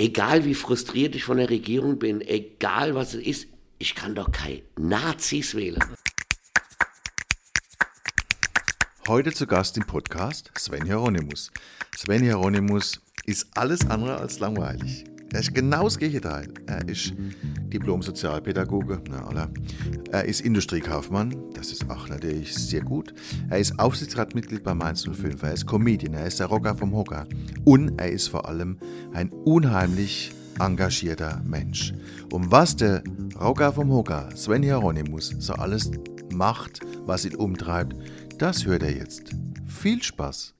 egal wie frustriert ich von der Regierung bin, egal was es ist, ich kann doch kein Nazis wählen. Heute zu Gast im Podcast Sven Hieronymus. Sven Hieronymus ist alles andere als langweilig. Er ist genau das Gegenteil. Er ist Diplom-Sozialpädagoge, na, oder? Er ist Industriekaufmann, das ist auch natürlich sehr gut. Er ist Aufsichtsratmitglied bei Mainz 05. Er ist Comedian, er ist der Rocker vom Hocker. Und er ist vor allem ein unheimlich engagierter Mensch. Um was der Rocker vom Hocker, Sven Hieronymus, so alles macht, was ihn umtreibt, das hört er jetzt. Viel Spaß!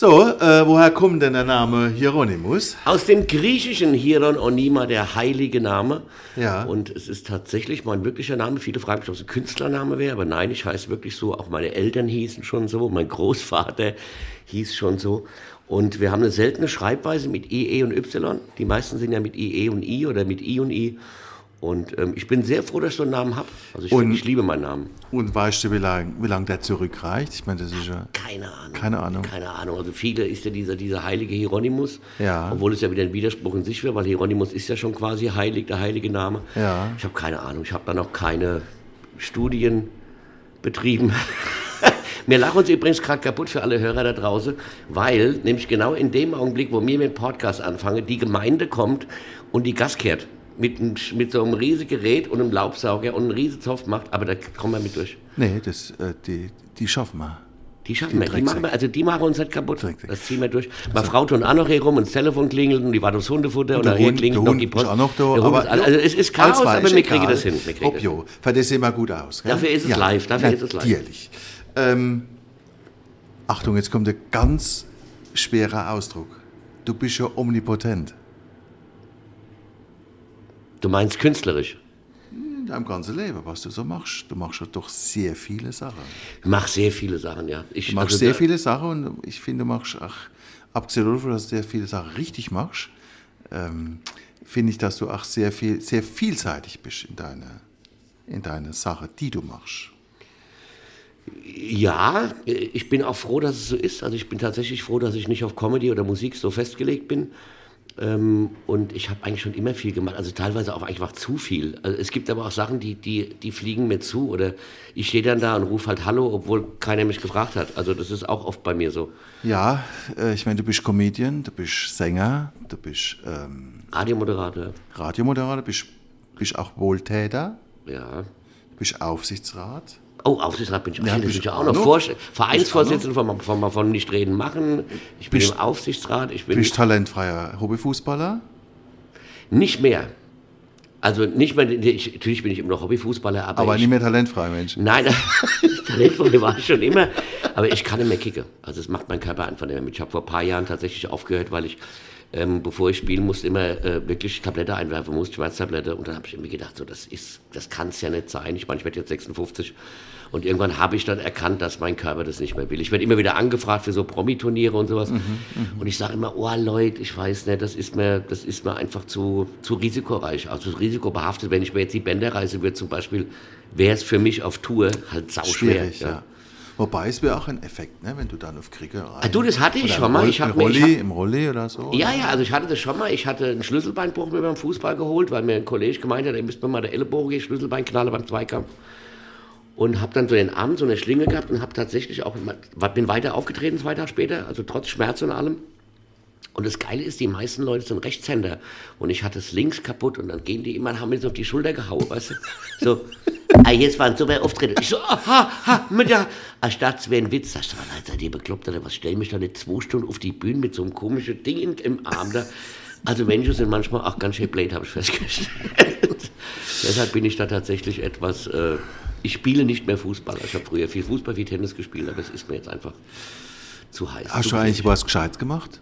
So, äh, woher kommt denn der Name Hieronymus? Aus dem griechischen Hieron Onima, der heilige Name. Ja. Und es ist tatsächlich mein wirklicher Name. Viele fragen mich, ob es ein Künstlername wäre, aber nein, ich heiße wirklich so. Auch meine Eltern hießen schon so, mein Großvater hieß schon so. Und wir haben eine seltene Schreibweise mit IE und Y. Die meisten sind ja mit IE und I oder mit I und I. Und ähm, ich bin sehr froh, dass ich so einen Namen habe. Also ich, Und- find, ich liebe meinen Namen. Und weißt du, wie lange wie lang der zurückreicht? Ich meine, das ist ja. Keine Ahnung. Keine Ahnung. Keine Ahnung. Also viele ist ja dieser, dieser heilige Hieronymus. Ja. Obwohl es ja wieder ein Widerspruch in sich wäre, weil Hieronymus ist ja schon quasi heilig, der heilige Name. Ja. Ich habe keine Ahnung. Ich habe da noch keine Studien betrieben. Wir lachen uns übrigens gerade kaputt für alle Hörer da draußen, weil nämlich genau in dem Augenblick, wo wir mit dem Podcast anfangen, die Gemeinde kommt und die Gas kehrt. Mit, einem- mit so einem riesigen Gerät und einem Laubsauger und einen riesen Zoff macht, aber da kommen wir mit durch. Nee, das, äh, die, die schaffen wir. Die schaffen wir. Die machen wir, also die machen uns nicht kaputt. Drecksäcke. Das ziehen wir durch. Meine Frau tut auch noch hier rum und das Telefon klingelt und die war aufs Hundefutter und, Hund- klingelt noch Hund die Post. ist auch noch da, aber ist, also es ist Chaos, aber wir kriegen das hin. Wir kriegen Ob das. jo, für das sehen wir gut aus. Gell? Dafür ist es live, dafür ist es live. Natürlich. Ähm, Achtung, jetzt kommt ein ganz schwerer Ausdruck. Du bist ja omnipotent. Du meinst künstlerisch. In deinem ganzen Leben, was du so machst. Du machst ja doch sehr viele Sachen. Ich mache sehr viele Sachen, ja. Ich, Du machst also sehr viele Sachen und ich finde, du machst auch, abgesehen davon, dass du sehr viele Sachen richtig machst, ähm, finde ich, dass du auch sehr, viel, sehr vielseitig bist in deiner, in deiner Sache, die du machst. Ja, ich bin auch froh, dass es so ist. Also ich bin tatsächlich froh, dass ich nicht auf Comedy oder Musik so festgelegt bin. Ähm, und ich habe eigentlich schon immer viel gemacht, also teilweise auch einfach zu viel. Also es gibt aber auch Sachen, die, die, die fliegen mir zu oder ich stehe dann da und rufe halt Hallo, obwohl keiner mich gefragt hat. Also das ist auch oft bei mir so. Ja, äh, ich meine, du bist Comedian, du bist Sänger, du bist ähm, Radiomoderator, Radiomoderator, bist, bist auch Wohltäter, ja. du bist Aufsichtsrat. Oh, Aufsichtsrat bin ich. Ja, bin ich ja du auch noch. noch? Vereinsvorsitzender von, von, von Nicht Reden Machen. Ich bin Bist- im Aufsichtsrat. Ich bin bist talentfreier Hobbyfußballer. nicht mehr. Also nicht mehr, ich, natürlich bin ich immer noch Hobbyfußballer, aber, Aber ich, nicht mehr talentfrei, Mensch. Nein, Talentvoll war ich schon immer. Aber ich kann nicht mehr kicken. Also es macht mein Körper einfach nicht mehr mit. Ich habe vor ein paar Jahren tatsächlich aufgehört, weil ich, ähm, bevor ich spielen musste, immer äh, wirklich Tablette einwerfen musste, Schmerztablette. Und dann habe ich irgendwie gedacht, so, das ist, das kann es ja nicht sein. Ich meine, ich werde jetzt 56. Und irgendwann habe ich dann erkannt, dass mein Körper das nicht mehr will. Ich werde immer wieder angefragt für so Promi-Turniere und sowas. und ich sage immer, oh Leute, ich weiß nicht, das ist mir, das ist mir einfach zu, zu risikoreich, also zu risikobehaftet. Wenn ich mir jetzt die Bänder reise würde zum Beispiel, wäre es für mich auf Tour halt sauschwer. Schwierig, ja. Wobei es wäre auch ein Effekt, ne, wenn du dann auf Krieger rein. Ah, du, das hatte ich Oder schon mal. Ich hab im mir- ich Rolli, hab- im Rolli oder so. Ja, ja, also ich hatte das schon mal. Ich hatte einen Schlüsselbeinbruch mir beim Fußball geholt, weil mir ein Kollege gemeint hat, er müsste mir mal der Ellenbogen gegen Schlüsselbein knallen beim Zweikampf. Und habe dann so den Arm, so eine Schlinge gehabt und habe tatsächlich auch, bin weiter aufgetreten zwei Tage später, also trotz Schmerz und allem. Und das Geile ist, die meisten Leute sind Rechtshänder. Und ich hatte es links kaputt und dann gehen die immer, haben mir so auf die Schulter gehauen, weißt du? So, ah, jetzt war ein super Auftritt. Ich so, ah, ha, ha, mit der, anstatt es wäre ein Witz, sagst du, was seid ihr bekloppt oder was, stell mich da nicht zwei Stunden auf die Bühne mit so einem komischen Ding in, im Arm da. Also Menschen sind manchmal auch ganz schön blöd, habe ich festgestellt. Deshalb bin ich da tatsächlich etwas, äh, ich spiele nicht mehr Fußball. Ich habe früher viel Fußball, viel Tennis gespielt, aber es ist mir jetzt einfach zu heiß. Hast du eigentlich was Gescheites gemacht?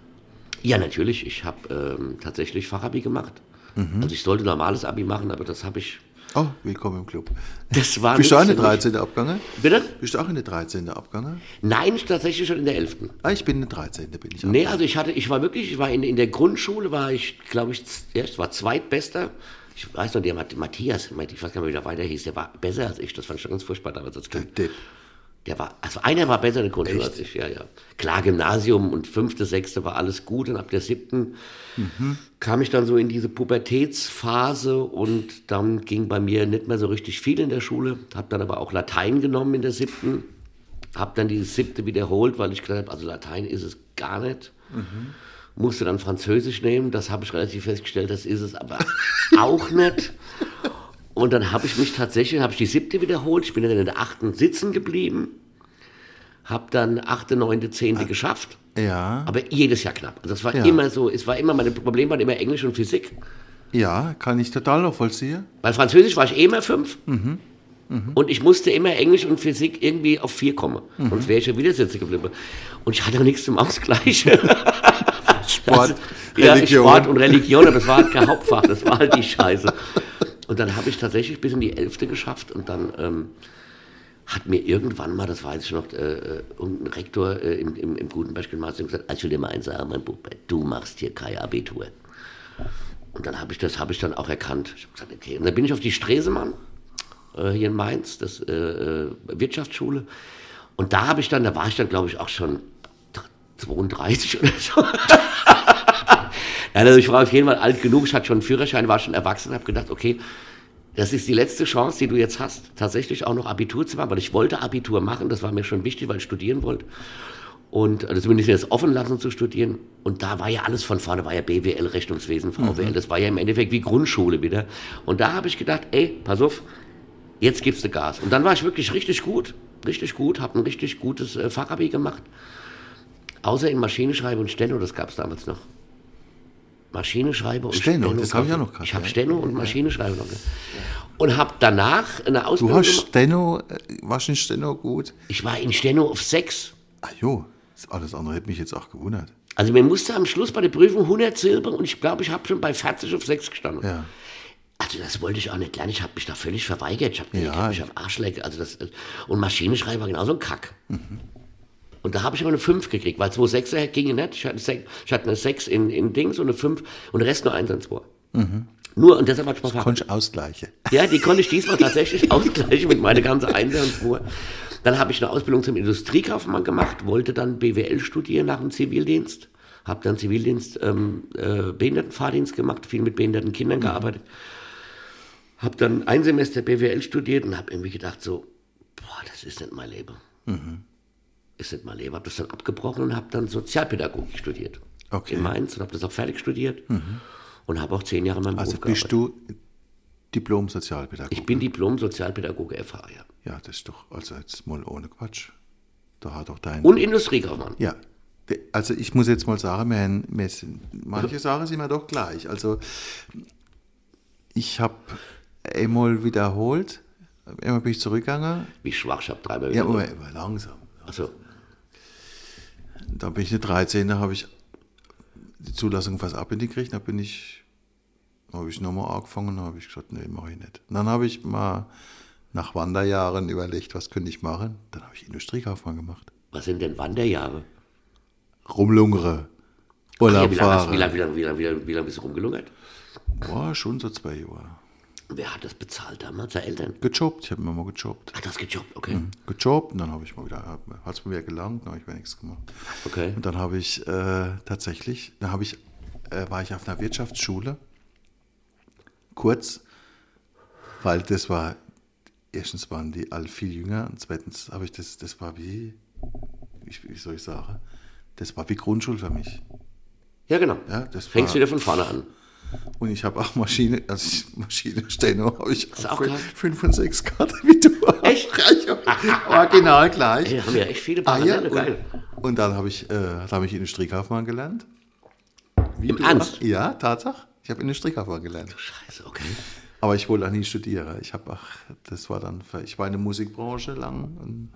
Ja, natürlich. Ich habe ähm, tatsächlich Fachabi gemacht. Mhm. Also ich sollte normales Abi machen, aber das habe ich. Oh, willkommen im Club. Das war Bist du auch in der so- 13. Abgange? Bitte? Bist du auch in der 13. Abgange? Nein, ich tatsächlich schon in der 11. Ah, ich bin in der 13. bin ich. Nee, also ich hatte, ich war wirklich, ich war in, in der Grundschule, war ich, glaube ich, ja, ich war zweitbester. Ich weiß noch, der Matt- Matthias, ich weiß gar nicht mehr, wie der weiter hieß, der war besser als ich. Das fand ich schon ganz furchtbar damals als Kind. Depp. Der war, also einer war besser in der Grundschule als ich, ja, ja. Klar, Gymnasium und fünfte, sechste war alles gut und ab der siebten kam ich dann so in diese Pubertätsphase und dann ging bei mir nicht mehr so richtig viel in der Schule. Habe dann aber auch Latein genommen in der siebten. Habe dann die siebte wiederholt, weil ich gesagt habe, also Latein ist es gar nicht. Musste dann Französisch nehmen, das habe ich relativ festgestellt, das ist es aber auch nicht. Und dann habe ich mich tatsächlich, habe ich die siebte wiederholt, ich bin dann in der achten sitzen geblieben, habe dann achte, neunte, zehnte geschafft, Ja, aber jedes Jahr knapp. Also das war Ja. immer so, es war immer, meine Probleme waren immer Englisch und Physik. ja, kann ich total nachvollziehen. Bei Französisch war ich eh immer fünf. Und ich musste immer Englisch und Physik irgendwie auf vier kommen. Sonst wäre ich ja wieder sitzen geblieben. Und ich hatte nichts zum Ausgleich. Sport, Ja, Religion. Sport und Religion, aber das war halt kein Hauptfach, das war halt die Scheiße. Und dann habe ich tatsächlich bis in die Elfte geschafft und dann ähm, hat mir irgendwann mal, das weiß ich noch, äh, äh, irgendein Rektor äh, im, im, im Gutenberg-Gymnasium gesagt, also ich will dir mal eins sagen, mein Bub, du machst hier kein Abitur. Und dann habe ich das habe ich dann auch erkannt. Ich habe gesagt, okay. Und dann bin ich auf die Stresemann äh, hier in Mainz, das äh, äh, Wirtschaftsschule. Und da habe ich dann, da war ich dann, glaube ich, auch schon 32 oder so. Nein, also ich war auf jeden Fall alt genug, ich hatte schon einen Führerschein, war schon erwachsen, habe gedacht, okay, das ist die letzte Chance, die du jetzt hast, tatsächlich auch noch Abitur zu machen, weil ich wollte Abitur machen, das war mir schon wichtig, weil ich studieren wollte. Und also zumindest mir das offen lassen zu studieren. Und da war ja alles von vorne, war ja BWL, Rechnungswesen, VWL, das war ja im Endeffekt wie Grundschule wieder. Und da habe ich gedacht, ey, pass auf, jetzt gibst du Gas. Und dann war ich wirklich richtig gut, richtig gut, habe ein richtig gutes äh, Fachabi gemacht. Außer in Maschinenschreibe und Steno, das gab es damals noch. Maschinenschreibe und Steno, Steno. das hab ich auch noch gehabt, Ich habe. Steno und Maschinenschreibe noch gehabt. Und habe danach eine Du Ausbildung hast gemacht. Steno, äh, warst in Steno gut? Ich war in Steno auf 6. Ah jo, das alles andere hätte mich jetzt auch gewundert. Also mir musste am Schluss bei der Prüfung 100 Silber und ich glaube, ich habe schon bei 40 auf 6 gestanden. Ja. Also das wollte ich auch nicht lernen. Ich habe mich da völlig verweigert. Ich habe Ja, hab mich ich- am Arsch lecken. Also das, und Maschinenschreiber war genauso ein Kack. Mhm. Und da habe ich aber eine 5 gekriegt, weil 2 Sechser ging nicht. Ich hatte, sech, ich hatte eine 6 in, in Dings und eine 5 und der Rest nur 1 und 2. Nur, und deshalb hatte ich mal Konntest du ausgleichen. ja, die konnte ich diesmal tatsächlich ausgleichen mit meiner ganzen Spur. Dann habe ich eine Ausbildung zum Industriekaufmann gemacht, wollte dann BWL studieren nach dem Zivildienst, habe dann Zivildienst, ähm, äh, Behindertenfahrdienst gemacht, viel mit behinderten Kindern gearbeitet, habe dann ein Semester BWL studiert und habe irgendwie gedacht so, boah, das ist nicht mein Leben. Ist nicht mein Leben. Habe das dann abgebrochen und habe dann Sozialpädagogik studiert. Okay. In Mainz und habe das auch fertig studiert und habe auch zehn Jahre in meinem Also Beruf bist du Diplom-Sozialpädagoge? ich bin Diplom-Sozialpädagoge FH, ja. Ja, das ist doch, also jetzt mal ohne Quatsch. Da hat doch dein... Und Industriekaufmann. Ja, also ich muss jetzt mal sagen, wir sind, manche Sachen sind mir doch gleich. Also ich habe einmal wiederholt, einmal bin ich zurückgegangen, Wie schwach, ich habe dreimal ja, wiederholt. aber, aber langsam. Also, Da bin ich eine 13, da habe ich die Zulassung fast abgekriegt, da bin ich, habe ich nochmal angefangen, habe ich gesagt, nee, mache ich nicht. Und dann habe ich mal nach Wanderjahren überlegt, was könnte ich machen. Dann habe ich Industriekaufmann gemacht. was sind denn Wanderjahre? Rumlungere, Ja, Urlaub wie lange, hast, fahren. wie, lange, wie, lange, wie, lange, wie, lange, wie lange bist du rumgelungert? Boah, schon so zwei Jahre. Wer hat das bezahlt damals? Deine Eltern? Gejobbt, ich habe immer mal gejobbt. Ach, das gejobbt, okay. Gejobbt und dann habe ich mal wieder, hat es mir wieder gelangt, dann habe ich wieder nichts gemacht. Okay. Und dann habe ich äh, tatsächlich, dann habe ich, äh, war ich auf einer Wirtschaftsschule, kurz, weil das war, erstens waren die alle viel jünger und zweitens habe ich das, das war wie, wie, wie soll ich sagen, das war wie Grundschule für mich. Ja, genau. Ja, das Fängst war- wieder von vorne an. Und ich habe auch Maschine, also ich, Maschine Steno habe ich du auch fün- gehabt? fünf und sechs Grad wie du. Echt? Original gleich. Da haben wir echt viele Ah, ja, Parallele, geil. und, und dann habe ich, äh, da habe ich Industriekaufmann gelernt. Wie Im du Ernst? Ja, Tatsache. Ich habe Industriekaufmann gelernt. Scheiße, okay. Aber ich wollte auch nie studieren. Ich habe auch, das war dann, ich war in der Musikbranche lang und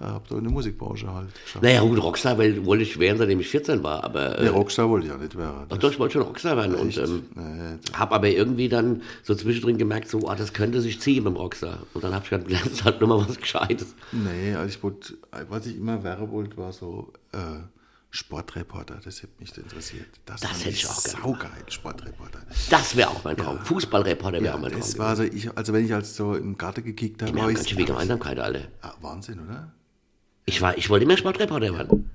habe da in der Musikbranche halt geschafft. Naja, gut, Rockstar weil, wollte ich werden, seitdem ich 14 war, aber Nee, äh, Rockstar wollte ich auch nicht werden. doch, ich wollte schon Rockstar werden und ähm, Nee, habe aber irgendwie dann so zwischendrin gemerkt, so, ah, das könnte sich ziehen beim Rockstar. Und dann habe ich gedacht, lernst halt nur mal was Gescheites. Nee, also ich wollte, was ich immer werden wollte, war so äh, Sportreporter. Das hätte mich interessiert. Das, Das hätte ich auch gerne Saugeil, Sportreporter. Das wäre auch mein Traum. Fußballreporter wäre Ja, auch mein Traum. das war so, ich, also wenn ich als so im Garten gekickt habe, Wir haben ich, ganz schön viel Gemeinsamkeit, alle. ah, Wahnsinn, oder? Ich, war, ich wollte immer Sportreporter werden.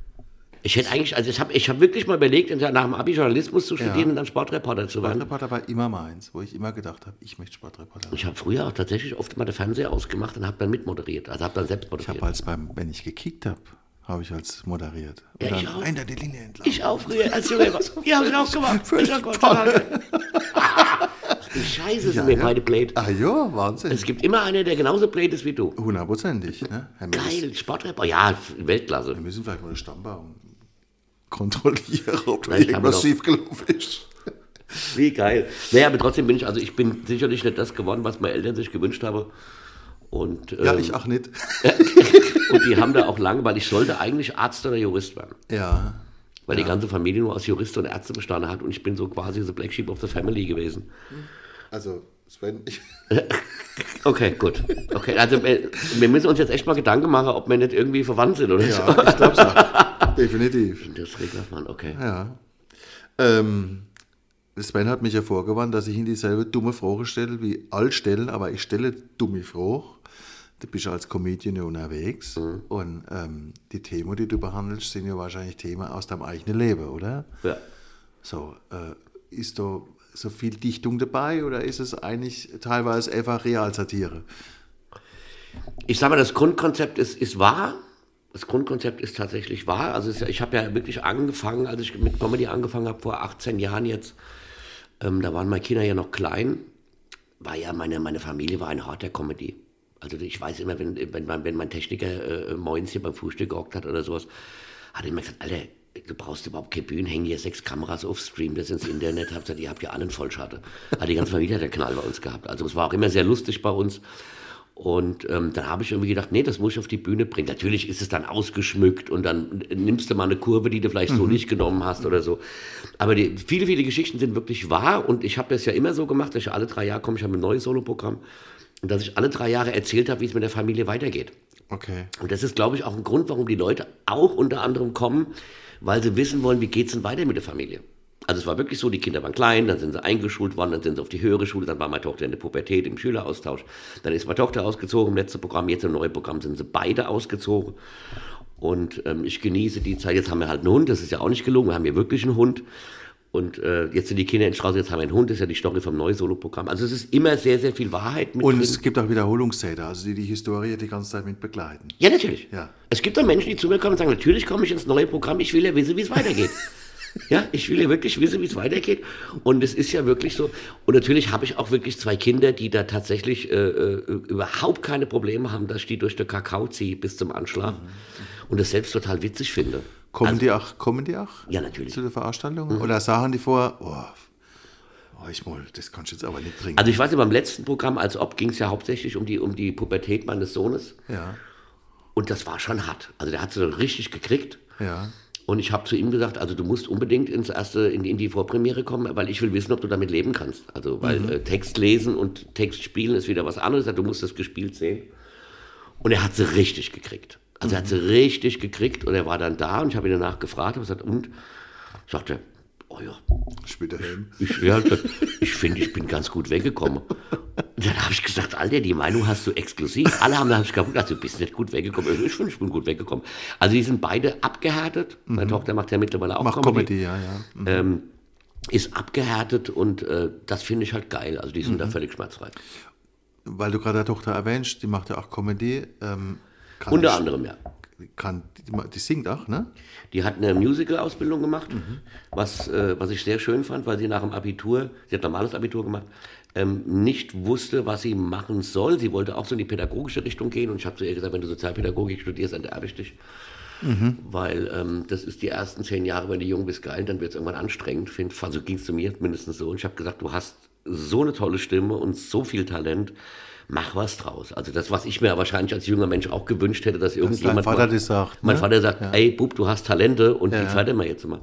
Ich hätte eigentlich, also ich habe ich hab wirklich mal überlegt, nach dem Abi Journalismus zu studieren Ja. und dann Sportreporter zu werden. Sportreporter war immer meins, wo ich immer gedacht habe, ich möchte Sportreporter. Ich habe früher auch tatsächlich oft mal den Fernseher ausgemacht und habe dann mitmoderiert. Also habe dann selbst Ich moderiert. habe als beim, wenn ich gekickt habe, habe ich als moderiert. Und Ja, ich auch. hinter die Linie entlang. Ich auch früher als Junge. Ja, habe ich auch gemacht. Völlig Ich auch toll. Die Scheiße sind wir beide blöd. Ah ja, Wahnsinn. Es gibt immer einen, der genauso blöd ist wie du. Hundertprozentig. Ne? Geil, Sportreporter. Ja, Weltklasse. Wir müssen vielleicht mal den Stammbaum kontrollieren, ob da irgendwas schiefgelaufen ist. Wie geil. Naja, aber trotzdem bin ich, also ich bin sicherlich nicht das geworden, was meine Eltern sich gewünscht haben. Und, Ja, ähm, ich auch nicht. und die haben da auch lange, weil ich sollte eigentlich Arzt oder Jurist werden. Ja. Weil die ganze Familie nur aus Juristen und Ärzten bestanden hat und ich bin so quasi the black sheep of the family gewesen. Also, Sven, ich, Okay, gut. Okay, also äh, wir müssen uns jetzt echt mal Gedanken machen, ob wir nicht irgendwie verwandt sind oder so. ja, ich glaube auch. Definitiv. Industriekaufmann, okay. Ja. Ähm, Sven hat mich ja vorgewarnt, dass ich ihm dieselbe dumme Frage stelle wie all stellen, aber ich stelle dumme Frage. Du bist ja als Comedian ja unterwegs und ähm, die Themen, die du behandelst, sind ja wahrscheinlich Themen aus deinem eigenen Leben, oder? Ja. So, äh, ist da so viel Dichtung dabei oder ist es eigentlich teilweise einfach Realsatire? Ich sage mal, das Grundkonzept ist, ist wahr. Das Grundkonzept ist tatsächlich wahr. Also es, ich habe ja wirklich angefangen, als ich mit Comedy angefangen habe, vor 18 Jahren jetzt, ähm, da waren meine Kinder ja noch klein, war ja meine, meine Familie war ein der Comedy. Also ich weiß immer, wenn, wenn, mein, wenn mein Techniker äh, morgens hier beim Frühstück gehockt hat oder sowas, hat er immer gesagt, Alter, du brauchst überhaupt keine Bühnen, hängen hier sechs Kameras auf, stream das ins Internet, habt gesagt, ihr habt ja alle einen Vollschatte. Hat die ganze Familie hat einen Knall bei uns gehabt. Also es war auch immer sehr lustig bei uns. Und ähm, dann habe ich irgendwie gedacht, nee, das muss ich auf die Bühne bringen. Natürlich ist es dann ausgeschmückt und dann nimmst du mal eine Kurve, die du vielleicht so nicht genommen hast oder so. Aber die, viele, viele Geschichten sind wirklich wahr und ich habe das ja immer so gemacht, dass ich alle drei Jahre komme, ich habe ein neues Soloprogramm und dass ich alle drei Jahre erzählt habe, wie es mit der Familie weitergeht. Okay. Und das ist, glaube ich, auch ein Grund, warum die Leute auch unter anderem kommen, weil sie wissen wollen, wie geht es denn weiter mit der Familie. Also es war wirklich so, die Kinder waren klein, dann sind sie eingeschult worden, dann sind sie auf die höhere Schule, dann war meine Tochter in der Pubertät im Schüleraustausch, dann ist meine Tochter ausgezogen im letzten Programm, jetzt im neuen Programm sind sie beide ausgezogen. Und ähm, ich genieße die Zeit, jetzt haben wir halt einen Hund, das ist ja auch nicht gelungen, wir haben hier wirklich einen Hund. Und äh, jetzt sind die Kinder in Straße, jetzt haben wir einen Hund, das ist ja die Story vom neuen Solo-Programm. Also es ist immer sehr, sehr viel Wahrheit mit Und drin. es gibt auch Wiederholungstäter, also die die Historie die ganze Zeit mit begleiten. Ja, natürlich. Ja. Es gibt auch Menschen, die zu mir kommen und sagen, natürlich komme ich ins neue Programm, ich will ja wissen, wie es weitergeht. ja, ich will ja wirklich wissen, wie es weitergeht. Und es ist ja wirklich so. Und natürlich habe ich auch wirklich zwei Kinder, die da tatsächlich äh, äh, überhaupt keine Probleme haben, dass ich die durch den Kakao ziehe bis zum Anschlag. Und das selbst total witzig finde. Kommen die auch, kommen die auch? Ja, natürlich. Zu der Veranstaltung? Oder sagen die vor, oh, oh, ich mal, das kannst du jetzt aber nicht trinken. Also ich weiß nicht, beim letzten Programm als ob ging es ja hauptsächlich um die, um die Pubertät meines Sohnes. ja, Und das war schon hart. Also der hat sie dann richtig gekriegt. ja. Und ich habe zu ihm gesagt, also du musst unbedingt ins erste, in, die- in die Vorpremiere kommen, weil ich will wissen, ob du damit leben kannst. Also, weil äh, Text lesen und Text spielen ist wieder was anderes. Du musst das gespielt sehen. Und er hat sie richtig gekriegt. Also er hat sie richtig gekriegt und er war dann da und ich habe ihn danach gefragt und gesagt, und? Sagt er, oh ja, Spielt der Helm. ich, ja, ich finde, ich bin ganz gut weggekommen. Und dann habe ich gesagt, Alter, die Meinung hast du exklusiv. Alle haben dann gesagt, also, du bist nicht gut weggekommen. Ich finde, ich bin gut weggekommen. Also die sind beide abgehärtet. Meine Tochter macht ja mittlerweile auch Macht Comedy, ja, ja. Mhm. Ähm, ist abgehärtet und äh, das finde ich halt geil. Also die sind Mhm. da völlig schmerzfrei. Weil du gerade der Tochter erwähnst, die macht ja auch Comedy. Ähm, kann Unter die- anderem, ja. Kann, die, singt auch, ne? Die hat eine Musical-Ausbildung gemacht, Mhm. was, äh, was ich sehr schön fand, weil sie nach dem Abitur, sie hat normales Abitur gemacht, ähm, nicht wusste, was sie machen soll. Sie wollte auch so in die pädagogische Richtung gehen und ich habe zu ihr gesagt, wenn du Sozialpädagogik studierst, dann erbe ich dich. Weil ähm, das ist die ersten zehn Jahre, wenn du jung bist, geil, dann wird es irgendwann anstrengend. Find, also ging es zu mir mindestens so. Und ich habe gesagt, du hast so eine tolle Stimme und so viel Talent, mach was draus. Also das, was ich mir wahrscheinlich als junger Mensch auch gewünscht hätte, dass irgendjemand... Vater mal- das sagt, Mein ne? Vater sagt, ey Bub, du hast Talente und die Ja. fördern wir jetzt mal.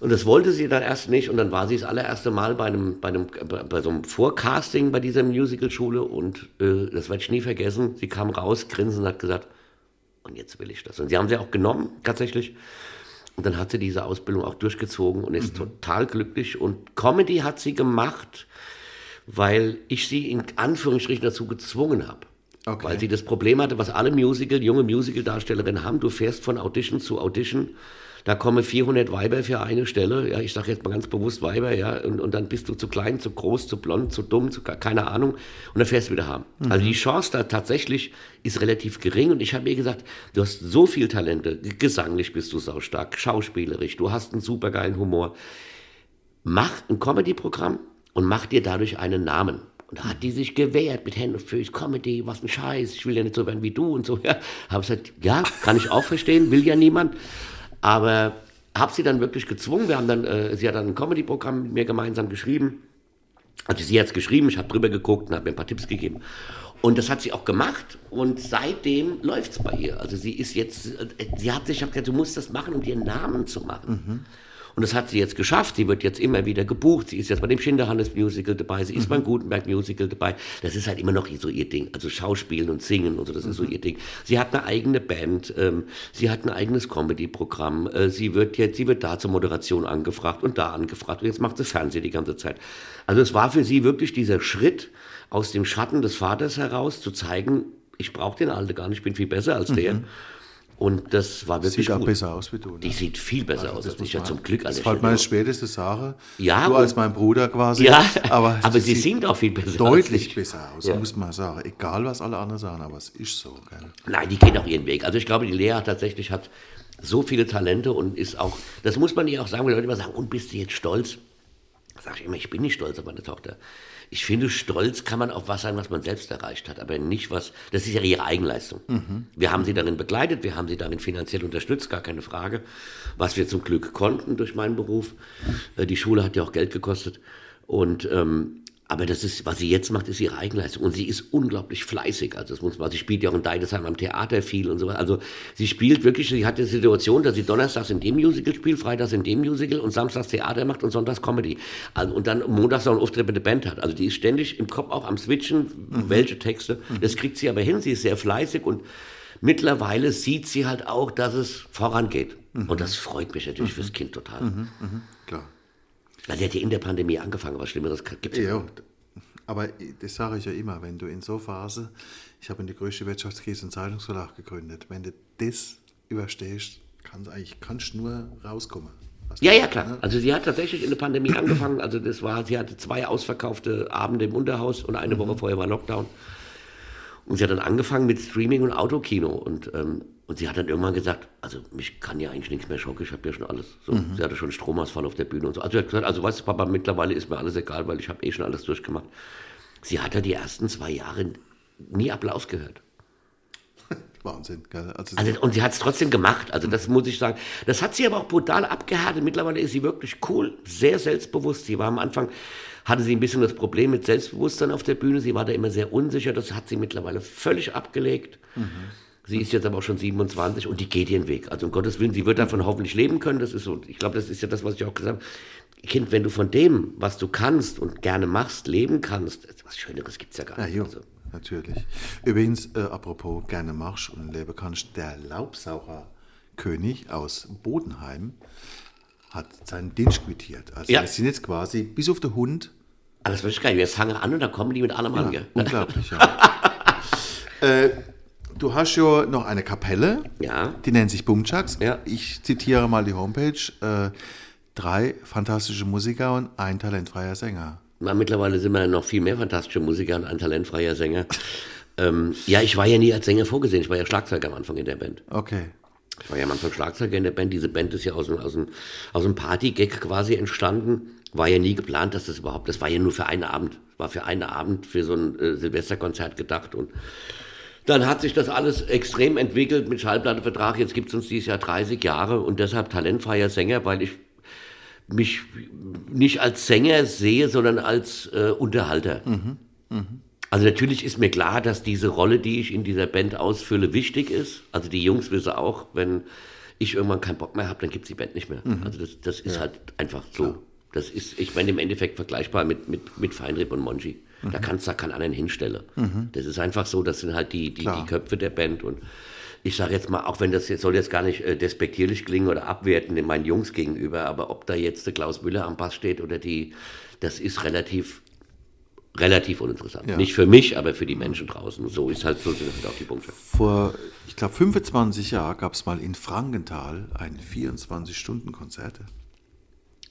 Und das wollte sie dann erst nicht. Und dann war sie das allererste Mal bei einem, bei einem, bei, so einem Vorcasting bei dieser Musicalschule und äh, das werde ich nie vergessen. Sie kam raus, grinsend und hat gesagt, und jetzt will ich das. Und sie haben sie auch genommen, tatsächlich. Und dann hat sie diese Ausbildung auch durchgezogen und ist total glücklich. Und Comedy hat sie gemacht, weil ich sie in Anführungsstrichen dazu gezwungen habe. Okay. Weil sie das Problem hatte, was alle Musical, junge Musical-Darstellerinnen haben. Du fährst von Audition zu Audition da kommen 400 Weiber für eine Stelle, ja, ich sage jetzt mal ganz bewusst Weiber, ja, und, und dann bist du zu klein, zu groß, zu blond, zu dumm, zu keine Ahnung, und dann fährst du wieder haben. Mhm. Also die Chance da tatsächlich ist relativ gering und ich habe mir gesagt, du hast so viel Talente, gesanglich bist du saustark, schauspielerisch, du hast einen supergeilen Humor. Mach ein Comedy-Programm und mach dir dadurch einen Namen. Und da hat die sich gewehrt mit Händen und Füßen, Comedy, was ein Scheiß, ich will ja nicht so werden wie du und so. Ja, habe gesagt, ja, kann ich auch verstehen, will ja niemand. Aber habe sie dann wirklich gezwungen. Wir haben dann, äh, sie hat dann ein Comedy-Programm mit mir gemeinsam geschrieben. Also sie hat es geschrieben, ich habe drüber geguckt und habe mir ein paar Tipps gegeben. Und das hat sie auch gemacht und seitdem läuft es bei ihr. Also sie ist jetzt, äh, sie hat sich gesagt, du musst das machen, um dir einen Namen zu machen. Mhm. Und das hat sie jetzt geschafft. Sie wird jetzt immer wieder gebucht. Sie ist jetzt bei dem Schinderhannes Musical dabei. Sie ist mhm. beim Gutenberg Musical dabei. Das ist halt immer noch so ihr Ding. Also Schauspielen und Singen und so, das mhm. ist so mhm. ihr Ding. Sie hat eine eigene Band. Ähm, sie hat ein eigenes Comedy-Programm. Äh, sie wird jetzt, sie wird da zur Moderation angefragt und da angefragt. Und jetzt macht sie Fernsehen die ganze Zeit. Also es war für sie wirklich dieser Schritt aus dem Schatten des Vaters heraus zu zeigen, ich brauche den Alten gar nicht, ich bin viel besser als der. Mhm. Und das war wirklich Sieht auch besser aus wie du. Ne? Die sieht viel besser also, aus als ich ja zum Glück. Das fällt meine späteste Sache. Ja, du als mein Bruder quasi. Ja, aber, aber sie singt auch viel besser Deutlich besser aus, ja. muss man sagen. Egal, was alle anderen sagen, aber es ist so. Gell? Nein, die geht auch ihren Weg. Also ich glaube, die Lea tatsächlich hat so viele Talente und ist auch, das muss man ihr auch sagen, wenn Leute immer sagen, und bist du jetzt stolz? Sag ich immer, ich bin nicht stolz auf meine Tochter ich finde, stolz kann man auf was sein, was man selbst erreicht hat, aber nicht was, das ist ja ihre Eigenleistung. Mhm. Wir haben sie darin begleitet, wir haben sie darin finanziell unterstützt, gar keine Frage, was wir zum Glück konnten durch meinen Beruf. Äh, die Schule hat ja auch Geld gekostet und ähm, aber das ist, was sie jetzt macht, ist ihre Eigenleistung. Und sie ist unglaublich fleißig. Also das muss man, sie spielt ja auch in Deidesheim am Theater viel und so weiter. Also sie spielt wirklich, sie hat die Situation, dass sie donnerstags in dem Musical spielt, freitags in dem Musical und samstags Theater macht und sonntags Comedy. Also, und dann montags noch einen Auftritt mit der Band hat. Also die ist ständig im Kopf auch am Switchen, mhm. welche Texte. Mhm. Das kriegt sie aber hin. Sie ist sehr fleißig und mittlerweile sieht sie halt auch, dass es vorangeht. Mhm. Und das freut mich natürlich fürs Kind total. Mhm. Mhm. Klar. Na, der hat ja in der Pandemie angefangen, was Schlimmeres gibt es ja. Aber das sage ich ja immer, wenn du in so Phase, ich habe in die größte Wirtschaftskrise einen Zeitungsverlag gegründet, wenn du das überstehst, kannst du eigentlich kannst nur rauskommen. Ja, ja, klar. Also sie hat tatsächlich in der Pandemie angefangen. Also das war, sie hatte zwei ausverkaufte Abende im Unterhaus und eine Woche mhm. vorher war Lockdown. Und sie hat dann angefangen mit Streaming und Autokino. Und ähm, und sie hat dann irgendwann gesagt, also mich kann ja eigentlich nichts mehr schocken, ich habe ja schon alles. So, mhm. Sie hatte schon Stromausfall auf der Bühne und so. Also sie hat gesagt, also weißt du, Papa, mittlerweile ist mir alles egal, weil ich habe eh schon alles durchgemacht. Sie hat ja die ersten zwei Jahre nie Applaus gehört. Wahnsinn? Also, also und sie hat es trotzdem gemacht, also das muss ich sagen. Das hat sie aber auch brutal abgehärtet. Mittlerweile ist sie wirklich cool, sehr selbstbewusst. Sie war am Anfang, hatte sie ein bisschen das Problem mit Selbstbewusstsein auf der Bühne. Sie war da immer sehr unsicher. Das hat sie mittlerweile völlig abgelegt. Mhm. Sie ist jetzt aber auch schon 27 und die geht ihren Weg. Also um Gottes Willen, sie wird davon hoffentlich leben können. Das ist so, ich glaube, das ist ja das, was ich auch gesagt habe. Kind, wenn du von dem, was du kannst und gerne machst, leben kannst, was Schöneres gibt es ja gar nicht. Ja, also. natürlich. Übrigens, äh, apropos gerne machst und leben kannst, der Laubsaugerkönig aus Bodenheim hat seinen Dienst quittiert. Also ja. wir sind jetzt quasi bis auf den Hund. Aber das weiß ich gar nicht. Wir fangen an und dann kommen die mit allem ja, an. Gell? Unglaublich, ja. äh, Du hast ja noch eine Kapelle, ja. die nennt sich Bumchucks. Ja. Ich zitiere mal die Homepage. Äh, drei fantastische Musiker und ein talentfreier Sänger. Na, mittlerweile sind wir noch viel mehr fantastische Musiker und ein talentfreier Sänger. ähm, ja, ich war ja nie als Sänger vorgesehen. Ich war ja Schlagzeuger am Anfang in der Band. Okay. Ich war ja Anfang Schlagzeuger in der Band. Diese Band ist ja aus, aus, einem, aus einem Party-Gag quasi entstanden. War ja nie geplant, dass das überhaupt, das war ja nur für einen Abend. War für einen Abend, für so ein äh, Silvesterkonzert gedacht und dann hat sich das alles extrem entwickelt mit Schallplattenvertrag. Jetzt gibt es uns dieses Jahr 30 Jahre und deshalb talentfreier Sänger, weil ich mich nicht als Sänger sehe, sondern als äh, Unterhalter. Mhm. Mhm. Also natürlich ist mir klar, dass diese Rolle, die ich in dieser Band ausfülle, wichtig ist. Also die Jungs wissen auch, wenn ich irgendwann keinen Bock mehr habe, dann gibt es die Band nicht mehr. Mhm. Also das, das ist ja. halt einfach so. Klar. Das ist, ich meine, im Endeffekt vergleichbar mit, mit, mit Feinripp und Monchi. Mhm. Da kannst du keinen anderen hinstellen. Mhm. Das ist einfach so, das sind halt die, die, die Köpfe der Band und ich sage jetzt mal, auch wenn das jetzt soll jetzt gar nicht äh, despektierlich klingen oder abwerten in meinen Jungs gegenüber, aber ob da jetzt der Klaus Müller am Bass steht oder die, das ist relativ relativ uninteressant. Ja. Nicht für mich, aber für die Menschen draußen. So ist halt so sind halt auch die Punkte. Vor, ich glaube, 25 Jahren gab es mal in Frankenthal ein 24-Stunden-Konzert.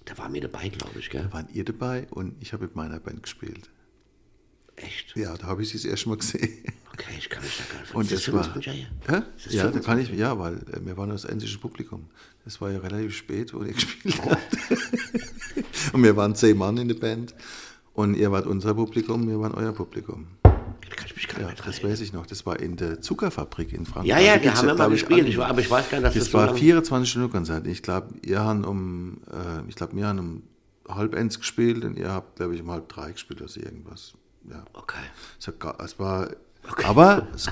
Da war mir dabei, glaube ich, gell? Da waren ihr dabei und ich habe mit meiner Band gespielt. Echt? Ja, da habe ich sie das erste Mal gesehen. Okay, ich kann mich da gar nicht Und das das war, 25 Jahre? Hä? Ist das Ja, da 25? kann ich, ja, weil äh, wir waren das endliche Publikum. Das war ja relativ spät, wo ihr gespielt habt. und wir waren zehn Mann in der Band. Und ihr wart unser Publikum, wir waren euer Publikum. Da kann ich mich gar Ja, nicht das weiß ich noch. Das war in der Zuckerfabrik in Frankreich. Ja, ja, Die da haben wir mal gespielt. Ich war, aber ich weiß gar nicht, dass das, Das so war lange- 24 Stunden Konzert. Ich glaube, ihr habt um, äh, ich glaube, wir haben um halb eins gespielt und ihr habt, glaube ich, um halb drei gespielt oder so irgendwas. Ja. Okay. Gar, es war, aber es,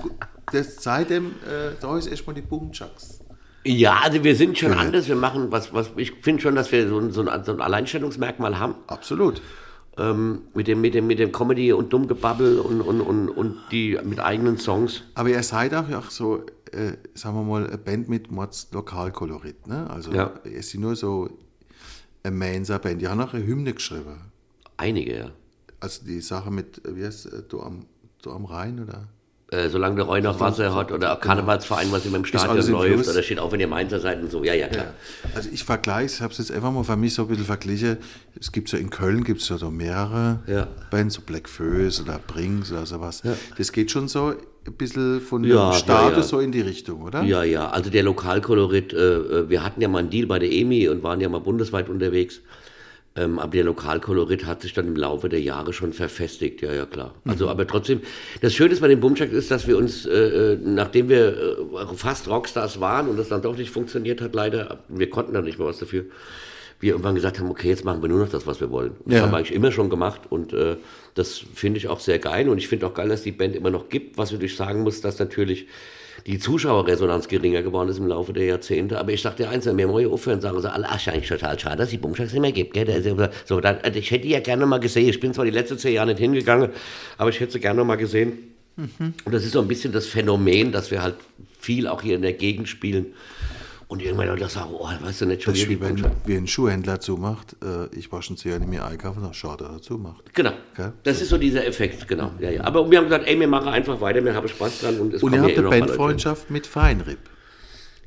das, seitdem, äh, da ist erstmal die Boomchucks. Ja, also wir sind schon Ja. anders. Wir machen was, was ich finde schon, dass wir so so ein, so ein Alleinstellungsmerkmal haben. Absolut. Ähm, mit dem, mit dem, mit dem Comedy und Dummgebabbel und, und, und, und die mit eigenen Songs. Aber ihr seid auch, auch so, äh, sagen wir mal, eine Band mit Mords Lokalkolorit. Ne? Also Ja. ihr seid nur so eine Mainzer-Band. Die haben auch eine Hymne geschrieben. Einige, ja. Also die Sache mit, äh, wie heißt es, du am, du am Rhein oder? Äh, solange der Rhein noch Wasser hat oder auch Karnevalsverein, was immer im Stadion im läuft, Fluss. oder steht auch, wenn ihr Mainzer seid und so. Ja, ja, klar. Also ich vergleiche, ich habe es jetzt einfach mal für mich so ein bisschen verglichen. Es gibt so in Köln gibt es ja so mehrere Ja. Bands, so Black Föß oder Brings oder sowas. Das geht schon so ein bisschen von Ja, dem Status ja, ja. so in die Richtung, oder? Ja, ja, also der Lokalkolorit, äh, äh, wir hatten ja mal einen Deal bei der EMI und waren ja mal bundesweit unterwegs. Ähm, aber der Lokalkolorit hat sich dann im Laufe der Jahre schon verfestigt, ja, ja, klar. Also, aber trotzdem, das Schöne ist bei dem Bumschak ist, dass wir uns, äh, äh, nachdem wir äh, fast Rockstars waren und das dann doch nicht funktioniert hat, leider, wir konnten dann nicht mehr was dafür, wir irgendwann gesagt haben, okay, jetzt machen wir nur noch das, was wir wollen. Und Das Ja. haben wir eigentlich immer schon gemacht und äh, das finde ich auch sehr geil und ich finde auch geil, dass die Band immer noch gibt, was ich sagen muss, dass natürlich die Zuschauerresonanz geringer geworden ist im Laufe der Jahrzehnte. Aber ich sag dir eins, wenn wir mal aufhören, sagen sie alle, ach, ist eigentlich total schade, dass die Bumschaks nicht mehr gibt. Gell? So, dann, also ich hätte die ja gerne mal gesehen. Ich bin zwar die letzten zehn Jahre nicht hingegangen, aber ich hätte sie gerne mal gesehen. Und das ist so ein bisschen das Phänomen, dass wir halt viel auch hier in der Gegend spielen. Und irgendwann Leute sagen, oh, weißt du nicht schon Das ist die wie wenn, wie ein Schuhhändler zumacht. Äh, ich wasche einen Zähne mir einkaufen, dann dass er zumacht. Genau. Gell? Das ist so dieser Effekt, genau. Ja, ja. Aber wir haben gesagt, ey, wir machen einfach weiter, wir haben Spaß dran und es Und ihr habt eine. Bandfreundschaft mit Feinrib.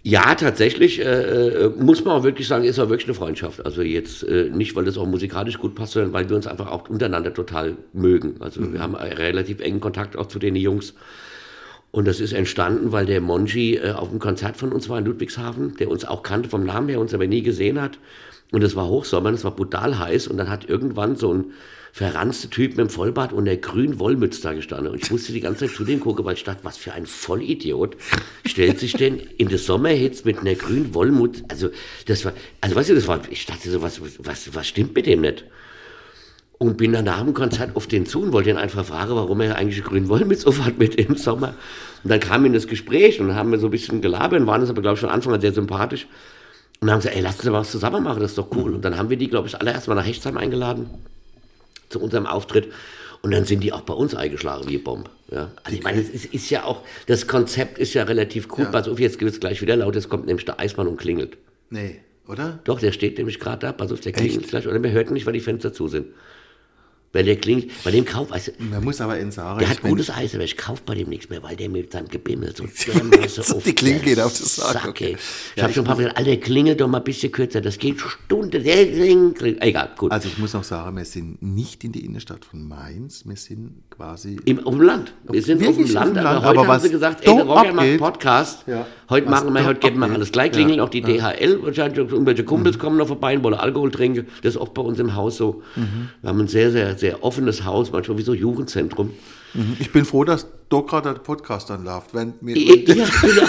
Ja, tatsächlich, äh, äh, muss man auch wirklich sagen, ist auch wirklich eine Freundschaft. Also jetzt äh, nicht, weil das auch musikalisch gut passt, sondern weil wir uns einfach auch untereinander total mögen. Also wir haben relativ engen Kontakt auch zu den Jungs. Und das ist entstanden, weil der Monji äh, auf einem Konzert von uns war in Ludwigshafen, der uns auch kannte vom Namen her, uns aber nie gesehen hat. Und es war Hochsommer, es war brutal heiß und dann hat irgendwann so ein verranzter Typ mit dem Vollbart und der grünen Wollmütze da gestanden. Und ich musste die ganze Zeit zu dem gucken, weil ich dachte, was für ein Vollidiot stellt sich denn in der Sommerhitze mit einer grünen Wollmütze, also das war, also weißt du, das war, ich dachte so, was, was, was stimmt mit dem nicht? Und bin dann nach dem Konzert auf den zu und wollte ihn einfach fragen, warum er eigentlich grünen Wollmütze auf hat mit im Sommer. Und dann kam in das Gespräch und haben wir so ein bisschen gelabert und waren uns aber, glaube ich, von Anfang an sehr sympathisch. Und dann haben sie gesagt, ey, lass uns mal was zusammen machen, das ist doch cool. Und dann haben wir die, glaube ich, allererst mal nach Hechtsheim eingeladen zu unserem Auftritt. Und dann sind die auch bei uns eingeschlagen wie Bomb. Ja. Also ich meine, es ist, ist ja auch, das Konzept ist ja relativ cool. Pass auf, jetzt gibt es gleich wieder laut, jetzt kommt nämlich der Eismann und klingelt. Nee, oder? Doch, der steht nämlich gerade da, pass auf, der klingelt gleich. Oder man hört nicht, weil die Fenster zu sind. Weil der klingelt, bei dem Kauf, weißt du, Man muss aber in sagen, der hat bin- gutes Eis, aber ich kaufe bei dem nichts mehr, weil der mit seinem Gebimmel so dermaßen So, auf die Klinge geht auf das Sack, okay. Ich habe schon ein paar Mal gesagt, Alter, klingelt doch mal ein bisschen kürzer, das geht Stunden. Egal, gut. Also ich muss noch sagen, wir sind nicht in die Innenstadt von Mainz, wir sind quasi Im, auf dem Land. Wir sind auf dem Land, auf dem aber Land, heute aber haben sie gesagt, ey, der Rocker macht Podcast. Ja. Heute Was machen wir, heute wir abgeht. alles. Gleich Ja. klingeln auch die DHL, wahrscheinlich irgendwelche Kumpels kommen noch vorbei und wollen Alkohol trinken. Das ist auch bei uns im Haus so. Mhm. Wir haben ein sehr, sehr, sehr offenes Haus, manchmal wie so Jugendzentrum. Ich bin froh, dass da gerade der Podcast dann läuft. Wenn mir, Ja, genau.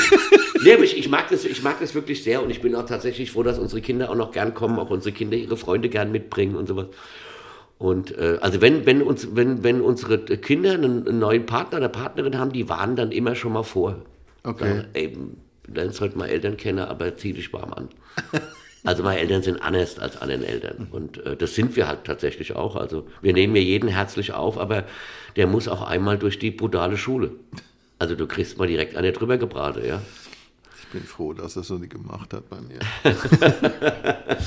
Nee, ich, ich, mag das, ich mag das wirklich sehr und ich bin auch tatsächlich froh, dass unsere Kinder auch noch gern kommen, auch unsere Kinder ihre Freunde gern mitbringen und sowas. Und äh, also wenn, wenn, uns, wenn, wenn unsere Kinder einen, einen neuen Partner oder Partnerin haben, die warnen dann immer schon mal vor. Okay. Sagen, ey, dann sollte mal Eltern kennen, aber zieh dich warm an. Also meine Eltern sind anders als anderen Eltern. Und äh, das sind wir halt tatsächlich auch. Also wir nehmen ja jeden herzlich auf, aber der muss auch einmal durch die brutale Schule. Also du kriegst mal direkt eine drüber gebraten, ja. ich bin froh, dass er so nicht gemacht hat bei mir.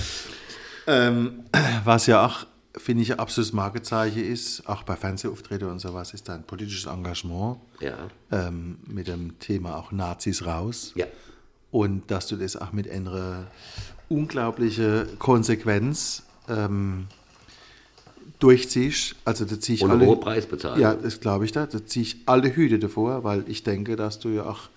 ähm, was ja auch finde ich, ein absolutes Markezeichen ist, auch bei Fernsehauftritten und sowas, ist dein politisches Engagement Ja. ähm, mit dem Thema auch Nazis raus. Ja. Und dass du das auch mit einer unglaublichen Konsequenz ähm, durchziehst. Also da ziehe ich Und alle, hohen Preis bezahlen. Ja, das glaube ich da. Da ziehe ich alle Hüte davor, weil ich denke, dass du ja auch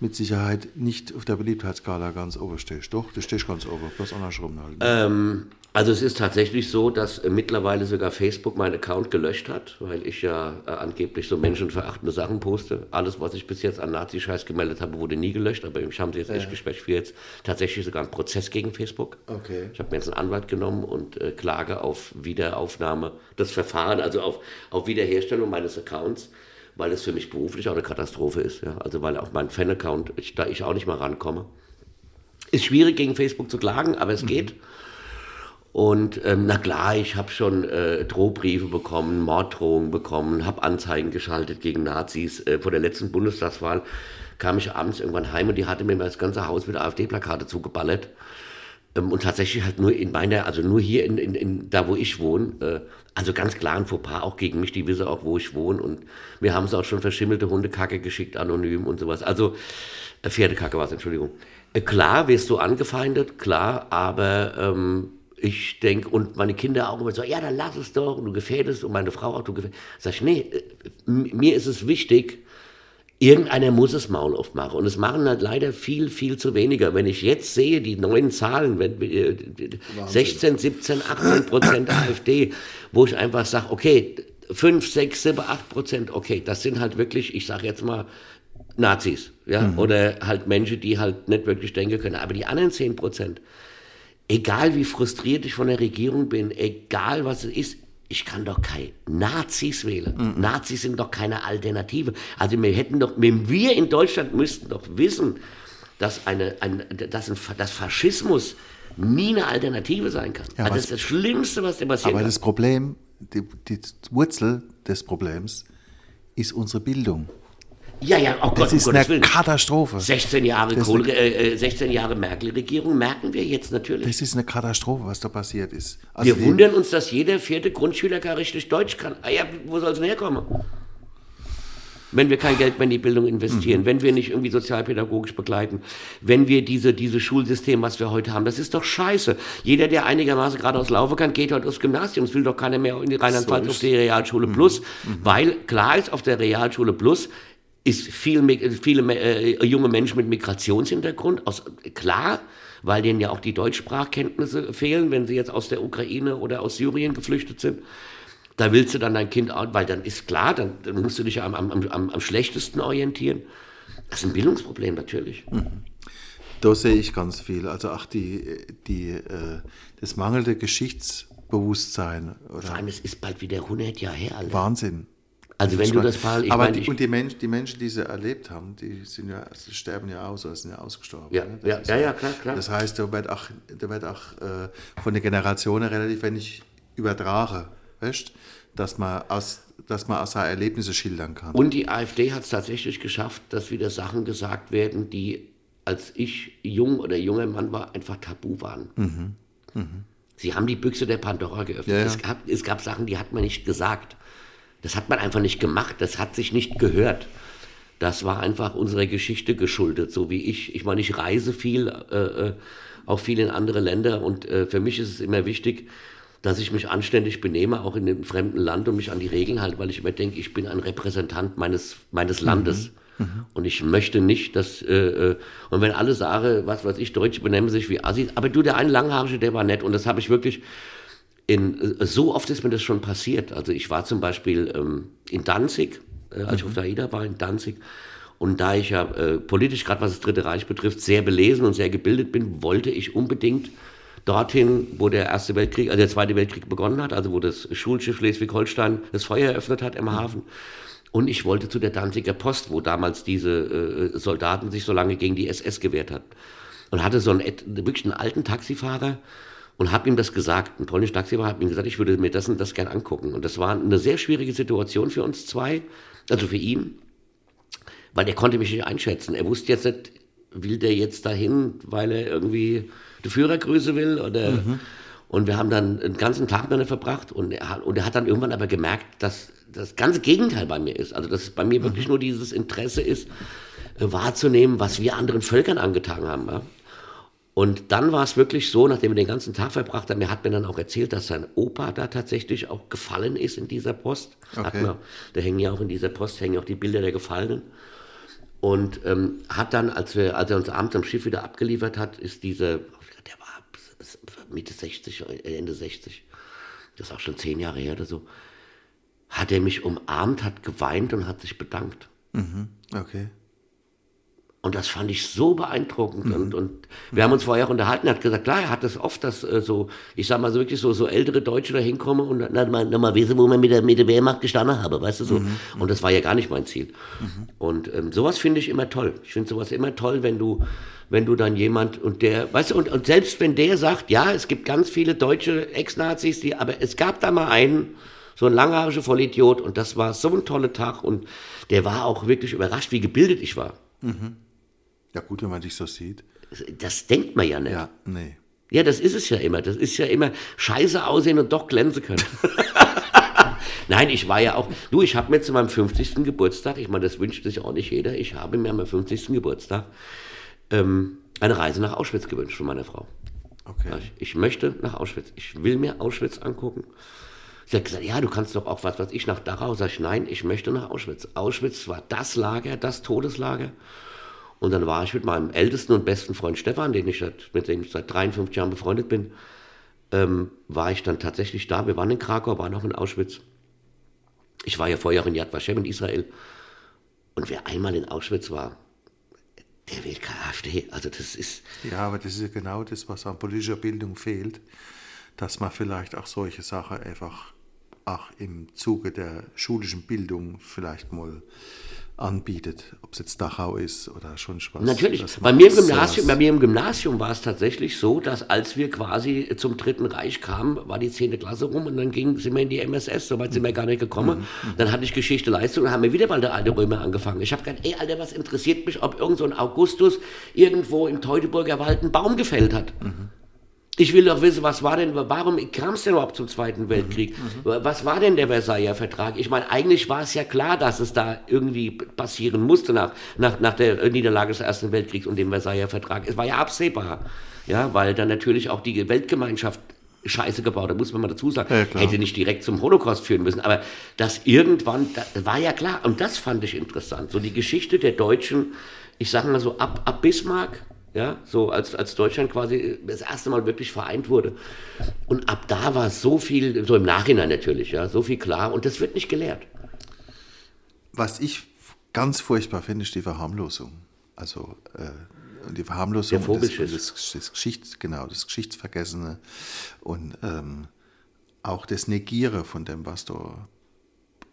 mit Sicherheit nicht auf der Beliebtheitsskala ganz oben stehst. Doch, du stehst ganz oben, bloß andersrum halt. Ähm, also es ist tatsächlich so, dass äh, mittlerweile sogar Facebook meinen Account gelöscht hat, weil ich ja äh, angeblich so menschenverachtende Sachen poste. Alles, was ich bis jetzt an Nazi-Scheiß gemeldet habe, wurde nie gelöscht, aber mich haben sie jetzt echt gesperrt. Ich jetzt tatsächlich sogar einen Prozess gegen Facebook. Okay. Ich habe mir jetzt einen Anwalt genommen und äh, klage auf Wiederaufnahme des Verfahrens, also auf, auf Wiederherstellung meines Accounts, weil es für mich beruflich auch eine Katastrophe ist. Ja? Also weil auch mein Fan-Account, ich, da ich auch nicht mal rankomme. Ist schwierig gegen Facebook zu klagen, aber es geht. Und ähm, na klar, ich habe schon äh, Drohbriefe bekommen, Morddrohungen bekommen, habe Anzeigen geschaltet gegen Nazis. Äh, vor der letzten Bundestagswahl kam ich abends irgendwann heim und die hatte mir das ganze Haus mit AfD-Plakate zugeballert. Ähm, und tatsächlich halt nur in meiner, also nur hier in, in, in da, wo ich wohne. Äh, also ganz klar ein Fauxpas auch gegen mich, die wissen auch, wo ich wohne. Und mir haben sie auch schon verschimmelte Hundekacke geschickt, anonym und sowas. Also äh, Pferdekacke war es, Entschuldigung. Äh, klar wirst du angefeindet, klar, aber ähm, ich denke, und meine Kinder auch immer so, ja, dann lass es doch, und du gefährdest, und meine Frau auch, du gefährdest. Sag ich, nee, äh, mir ist es wichtig, Irgendeiner muss es Maul aufmachen. Und es machen halt leider viel, viel zu weniger. Wenn ich jetzt sehe, die neuen Zahlen, wenn, äh, 16, 17, 18 Prozent AfD, wo ich einfach sage, okay, 5, 6, 7, 8 Prozent, okay, das sind halt wirklich, ich sage jetzt mal, Nazis. Ja? Oder halt Menschen, die halt nicht wirklich denken können. Aber die anderen 10 Prozent, egal wie frustriert ich von der Regierung bin, egal was es ist, ich kann doch keine Nazis wählen. Nazis sind doch keine Alternative. Also wir hätten doch, wir in Deutschland müssten doch wissen, dass, eine, ein, dass, ein, dass Faschismus nie eine Alternative sein kann. Ja, also das ist das Schlimmste, was dir passieren Aber kann. das Problem, die, die Wurzel des Problems ist unsere Bildung. Ja, ja, oh Gott, Das um ist Gottes eine Willen. Katastrophe. 16 Jahre, Kohl, äh, äh, 16 Jahre Merkel-Regierung merken wir jetzt natürlich. Das ist eine Katastrophe, was da passiert ist. Also Wir wundern uns, dass jeder vierte Grundschüler gar richtig Deutsch kann. Ah ja, wo soll es denn herkommen? Wenn wir kein Geld mehr in die Bildung investieren, wenn wir nicht irgendwie sozialpädagogisch begleiten, wenn wir diese, dieses Schulsystem, was wir heute haben, das ist doch scheiße. Jeder, der einigermaßen geradeaus laufen kann, geht heute aufs Gymnasium. Es will doch keiner mehr in die Rheinland-Pfalz So auf die Realschule Plus, weil klar ist, auf der Realschule Plus ist viel, viele äh, junge Menschen mit Migrationshintergrund, aus, klar, weil denen ja auch die Deutschsprachkenntnisse fehlen, wenn sie jetzt aus der Ukraine oder aus Syrien geflüchtet sind. Da willst du dann dein Kind, weil dann ist klar, dann, dann musst du dich am, am, am, am schlechtesten orientieren. Das ist ein Bildungsproblem natürlich. Da sehe ich ganz viel. Also auch die, die, äh, das mangelnde Geschichtsbewusstsein. Vor Oder allem, es ist bald wieder 100 Jahre her, Alter. Wahnsinn. Also wenn du das mal, ich aber meine, die, und die, Mensch, die Menschen, die sie erlebt haben, die sind ja, sie sterben ja aus oder sind ja ausgestorben. Ja, ne? ja, ja, ja, klar, klar. Das heißt, da wird auch, da wird auch äh, von den Generationen relativ wenig übertragen, weißt? dass man aus, dass man aus seinen Erlebnissen schildern kann. Und die AfD hat es tatsächlich geschafft, dass wieder Sachen gesagt werden, die, als ich jung oder junger Mann war, einfach tabu waren. Sie haben die Büchse der Pandora geöffnet. Ja, ja. Es, gab, es gab Sachen, die hat man nicht gesagt. Das hat man einfach nicht gemacht. Das hat sich nicht gehört. Das war einfach unserer Geschichte geschuldet, so wie ich. Ich meine, ich reise viel, äh, äh, auch viel in andere Länder und äh, für mich ist es immer wichtig, dass ich mich anständig benehme, auch in einem fremden Land und mich an die Regeln halte, weil ich immer denke, ich bin ein Repräsentant meines, meines Landes. Und ich möchte nicht, dass, äh, äh, und wenn alle sagen, was weiß ich, Deutsche benennen sich wie Assis, aber du, der ein Langhaarige, der war nett und das habe ich wirklich, in, äh, so oft ist mir das schon passiert. Also ich war zum Beispiel ähm, in Danzig, äh, als ich auf der AIDA war, in Danzig. Und da ich ja äh, politisch, gerade was das Dritte Reich betrifft, sehr belesen und sehr gebildet bin, wollte ich unbedingt dorthin, wo der Erste Weltkrieg, also der Zweite Weltkrieg begonnen hat, also wo das Schulschiff Schleswig-Holstein das Feuer eröffnet hat im Hafen. Und ich wollte zu der Danziger Post, wo damals diese äh, Soldaten sich so lange gegen die SS gewehrt hatten. Und hatte so einen, wirklich einen alten Taxifahrer und habe ihm das gesagt. Ein polnischer Taxifahrer hat ihm gesagt, ich würde mir das und das gern angucken. Und das war eine sehr schwierige Situation für uns zwei, also für ihn, weil er konnte mich nicht einschätzen. Er wusste jetzt nicht, will der jetzt dahin, weil er irgendwie die Führergröße will oder Und wir haben dann einen ganzen Tag miteinander verbracht und er, hat, und er hat dann irgendwann aber gemerkt, dass das ganze Gegenteil bei mir ist. Also dass bei mir wirklich Mhm. nur dieses Interesse ist, äh, wahrzunehmen, was wir anderen Völkern angetan haben. Ja? Und dann war es wirklich so, nachdem wir den ganzen Tag verbracht haben, er hat mir dann auch erzählt, dass sein Opa da tatsächlich auch gefallen ist in dieser Post. Okay. man, da hängen ja auch in dieser Post hängen auch die Bilder der Gefallenen. Und ähm, hat dann, als, wir, als er uns abends am Schiff wieder abgeliefert hat, ist diese, der war Mitte 60, äh, Ende 60, das ist auch schon zehn Jahre her oder so, hat er mich umarmt, hat geweint und hat sich bedankt. Okay. Und das fand ich so beeindruckend. Und, und wir haben uns vorher auch unterhalten. Er hat gesagt, klar, er hat das oft, dass äh, so, ich sag mal so wirklich so, so ältere Deutsche da hinkommen und dann mal, dann mal wissen, wo man mit der, mit der Wehrmacht gestanden habe, weißt du so. Und das war ja gar nicht mein Ziel. Und ähm, sowas finde ich immer toll. Ich finde sowas immer toll, wenn du, wenn du dann jemand und der, weißt du, und, und selbst wenn der sagt, ja, es gibt ganz viele deutsche Ex-Nazis, die, aber es gab da mal einen, so ein langhaariger Vollidiot und das war so ein toller Tag und der war auch wirklich überrascht, wie gebildet ich war. Ja, gut, wenn man dich so sieht. Das denkt man ja nicht. Ja. Ja, nee. das ist es ja immer. Das ist ja immer scheiße aussehen und doch glänzen können. Nein, ich war ja auch, du, ich habe mir zu meinem 50. Geburtstag, ich meine, das wünscht sich auch nicht jeder, ich habe mir am 50. Geburtstag ähm, eine Reise nach Auschwitz gewünscht von meiner Frau. Okay. Ich, ich möchte nach Auschwitz. Ich will mir Auschwitz angucken. Sie hat gesagt, ja, du kannst doch auch, was weiß ich, nach Dachau. Sag ich, nein, ich möchte nach Auschwitz. Auschwitz war das Lager, das Todeslager. Und dann war ich mit meinem ältesten und besten Freund Stefan, den ich seit, mit dem ich seit 53 Jahren befreundet bin, ähm, war ich dann tatsächlich da. Wir waren in Krakau, waren auch in Auschwitz. Ich war ja vorher in Yad Vashem in Israel. Und wer einmal in Auschwitz war, der wählt AfD. Also das ist, Ja, aber das ist ja genau das, was an politischer Bildung fehlt, dass man vielleicht auch solche Sachen einfach auch im Zuge der schulischen Bildung vielleicht mal anbietet, ob es jetzt Dachau ist oder schon Spaß. Natürlich. Bei mir, im Gymnasium, bei mir im Gymnasium war es tatsächlich so, dass als wir quasi zum Dritten Reich kamen, war die 10. Klasse rum und dann ging, sind wir in die MSS, soweit sind wir gar nicht gekommen. Dann hatte ich Geschichte Leistung und haben wir wieder mal der alte Römer angefangen. Ich habe gedacht, ey Alter, was interessiert mich, ob irgend so ein Augustus irgendwo im Teutoburger Wald einen Baum gefällt hat. Ich will doch wissen, was war denn, warum kam es denn überhaupt zum Zweiten Weltkrieg? Was war denn der Versailler Vertrag? Ich meine, eigentlich war es ja klar, dass es da irgendwie passieren musste nach, nach, nach der Niederlage des Ersten Weltkriegs und dem Versailler Vertrag. Es war ja absehbar, ja, weil dann natürlich auch die Weltgemeinschaft Scheiße gebaut, da muss man mal dazu sagen, Ja, hätte nicht direkt zum Holocaust führen müssen, aber das irgendwann, das war ja klar. Und das fand ich interessant, so die Geschichte der Deutschen, ich sage mal so ab, ab Bismarck, ja, so als, als Deutschland quasi das erste Mal wirklich vereint wurde. Und ab da war so viel, so im Nachhinein natürlich, ja, so viel klar und das wird nicht gelehrt. Was ich ganz furchtbar finde, ist die Verharmlosung. Also äh, die Verharmlosung Der und das, das Geschichts, genau, das Geschichtsvergessene und ähm, auch das Negieren von dem, was da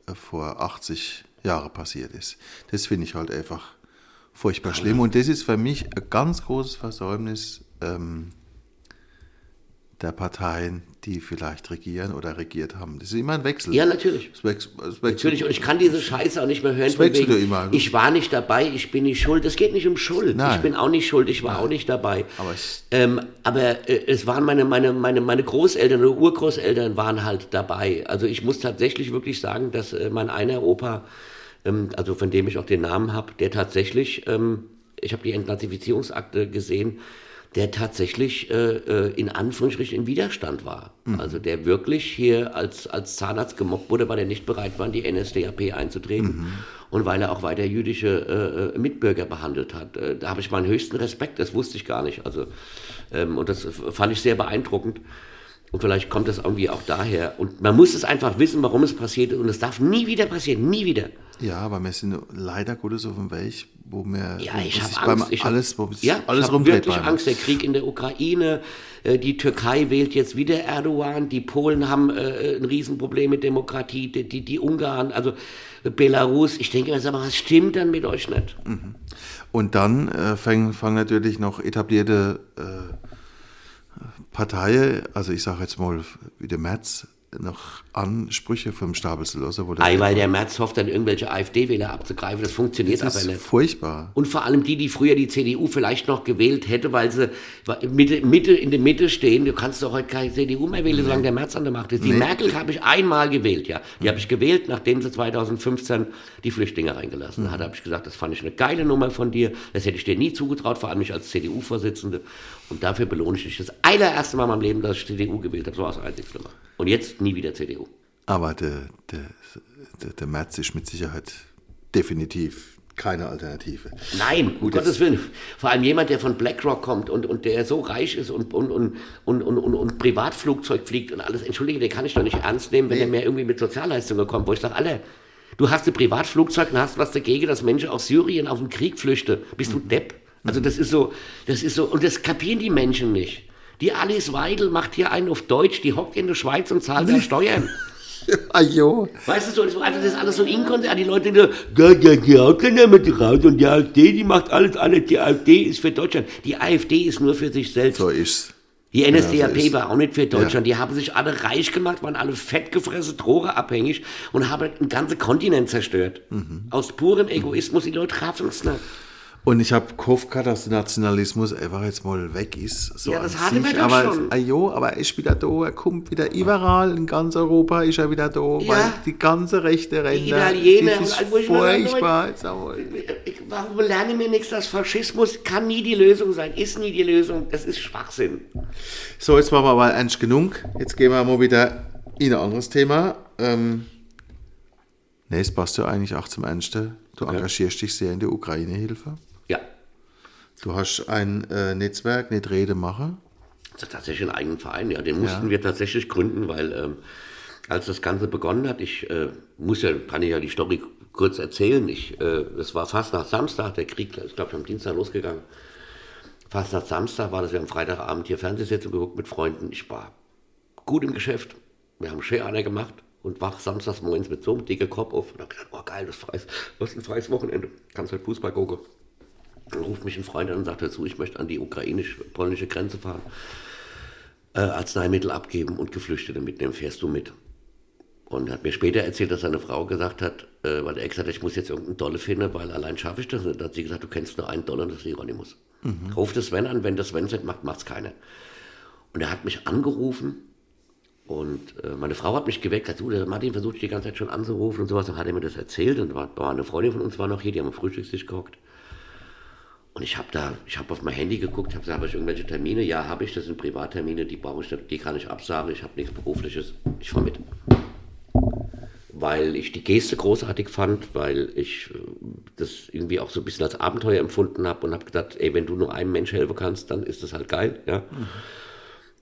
äh, vor 80 Jahren passiert ist. Das finde ich halt einfach furchtbar schlimm. Und das ist für mich ein ganz großes Versäumnis ähm, der Parteien, die vielleicht regieren oder regiert haben. Das ist immer ein Wechsel. Ja, natürlich. Es wechselt, es wechselt. Natürlich, und ich kann diese Scheiße auch nicht mehr hören. Das wechselt wegen, immer. Ich war nicht dabei, ich bin nicht schuld. Es geht nicht um Schuld. Nein. Ich bin auch nicht schuld, ich war auch nicht dabei. Aber es- ähm, aber äh, es waren meine, meine, meine, meine Großeltern oder Urgroßeltern waren halt dabei. Also ich muss tatsächlich wirklich sagen, dass äh, mein einer Opa, ähm, also von dem ich auch den Namen habe, der tatsächlich, ähm, ich habe die Entnazifizierungsakte gesehen, der tatsächlich äh, äh, in Anführungsstrichen im Widerstand war. Also der wirklich hier als, als Zahnarzt gemobbt wurde, weil er nicht bereit war, in die NSDAP einzutreten und weil er auch weiter jüdische äh, äh, Mitbürger behandelt hat. Äh, da habe ich meinen höchsten Respekt, das wusste ich gar nicht. Also, ähm, und das fand ich sehr beeindruckend. Und vielleicht kommt das irgendwie auch daher. Und man muss es einfach wissen, warum es passiert ist. Und es darf nie wieder passieren, nie wieder. Ja, aber wir sind leider Gottes auf dem Weg, wo wir Ja, wo ich sich habe beim Angst. Ich alles, wo ja, alles ich habe rumdreht. wirklich Angst. Der Krieg in der Ukraine, äh, die Türkei wählt jetzt wieder Erdogan, die Polen haben äh, ein Riesenproblem mit Demokratie, die, die, die Ungarn, also äh, Belarus. Ich denke mir, mal, was stimmt dann mit euch nicht? Und dann äh, fangen, fangen natürlich noch etablierte äh, Parteien, also ich sage jetzt mal wie der Merz, noch Ansprüche vom Stapel. Wo Ei, weil der Merz hofft, dann irgendwelche AfD-Wähler abzugreifen. Das funktioniert das aber ist nicht. furchtbar. Und vor allem die, die früher die CDU vielleicht noch gewählt hätte, weil sie Mitte, Mitte, in der Mitte stehen. Du kannst doch heute keine CDU mehr wählen, solange der Merz an der Macht ist. Die Nee. Merkel habe ich einmal gewählt, ja. Die habe ich gewählt, nachdem sie 2015 die Flüchtlinge reingelassen hat. Da habe ich gesagt, das fand ich eine geile Nummer von dir. Das hätte ich dir nie zugetraut, vor allem nicht als CDU-Vorsitzende. Und dafür belohne ich dich das allererste Mal in meinem Leben, dass ich CDU gewählt habe. So war es einzig Schlimmer. Und jetzt nie wieder CDU. Aber der, der, der, der Merz ist mit Sicherheit definitiv keine Alternative. Nein, um Gut, Gottes jetzt- Willen. Vor allem jemand, der von BlackRock kommt und, und der so reich ist und, und, und, und, und, und, und Privatflugzeug fliegt und alles. Entschuldige, den kann ich doch nicht ernst nehmen, wenn er mir irgendwie mit Sozialleistungen kommt, wo ich sage, Alter, du hast ein Privatflugzeug und hast was dagegen, dass Menschen aus Syrien auf den Krieg flüchten. Bist du Depp? Also das ist so, das ist so, und das kapieren die Menschen nicht. Die Alice Weidel macht hier einen auf Deutsch, die hockt in der Schweiz und zahlt da Steuern. Ajo. Weißt du so, das, also das ist alles so inkonsistent. Die Leute, die, ja, ja, die Ausländer mit raus und die AfD, die macht alles, alles. Die AfD ist für Deutschland. Die AfD ist nur für sich selbst. So ist's. Die NSDAP so war auch nicht für Deutschland. Die haben sich alle reich gemacht, waren alle fettgefressen, drogeabhängig und haben einen ganzen Kontinent zerstört. Aus purem Egoismus. Die Leute raffen es nicht. Und ich habe gehofft, dass der Nationalismus einfach jetzt mal weg ist. So Ja, das wir sich. doch aber, schon. Ajo, aber er ist wieder da, er kommt wieder überall, in ganz Europa ist er wieder da, weil die ganze rechte Ränder, Italiener das ist mir sage, furchtbar. Warum lernen wir nichts? Das Faschismus kann nie die Lösung sein, ist nie die Lösung. Das ist Schwachsinn. So, jetzt machen wir mal ernst genug. Jetzt gehen wir mal wieder in ein anderes Thema. Ähm, nee, es passt ja eigentlich auch zum Ernsten. Du engagierst dich sehr in der Ukraine-Hilfe. Ja. Du hast ein äh, Netzwerk, nicht Rede machen. Das ist tatsächlich ein eigenen Verein, ja. Den mussten wir tatsächlich gründen, weil ähm, als das Ganze begonnen hat, ich äh, muss ja, kann ich ja die Story kurz erzählen. Ich, äh, es war fast nach Samstag, der Krieg ist, glaube ich, am Dienstag losgegangen. Fast nach Samstag war das, wir haben Freitagabend hier Fernsehsitzung geguckt mit Freunden. Ich war gut im Geschäft. Wir haben Share gemacht und wach samstags morgens mit so einem dicken Kopf auf und hab gedacht, oh geil, das ist freies, ist ein freies Wochenende. Kannst halt Fußball gucken. Dann ruft mich ein Freund an und sagt dazu, ich möchte an die ukrainisch-polnische Grenze fahren, äh, Arzneimittel abgeben und Geflüchtete mitnehmen, fährst du mit. Und er hat mir später erzählt, dass seine Frau gesagt hat, äh, weil er gesagt hat, ich muss jetzt irgendeinen Dolle finden, weil allein schaffe ich das nicht. Da hat sie gesagt, du kennst nur einen Dollar und das ist Hieronymus. Ruf das Sven an, wenn das Sven nicht macht, macht's keiner. Und er hat mich angerufen und äh, meine Frau hat mich geweckt, hat, der Martin versucht die ganze Zeit schon anzurufen und sowas. Dann hat er mir das erzählt und war, war eine Freundin von uns war noch hier, die haben am Frühstückstisch gehockt. Und ich habe da, ich habe auf mein Handy geguckt, habe gesagt, habe ich irgendwelche Termine? Ja, habe ich, das sind Privattermine, die brauche ich, die kann ich absagen, ich habe nichts Berufliches, ich fahre mit. Weil ich die Geste großartig fand, weil ich äh, das irgendwie auch so ein bisschen als Abenteuer empfunden habe und habe gedacht, ey, wenn du nur einem Mensch helfen kannst, dann ist das halt geil, ja.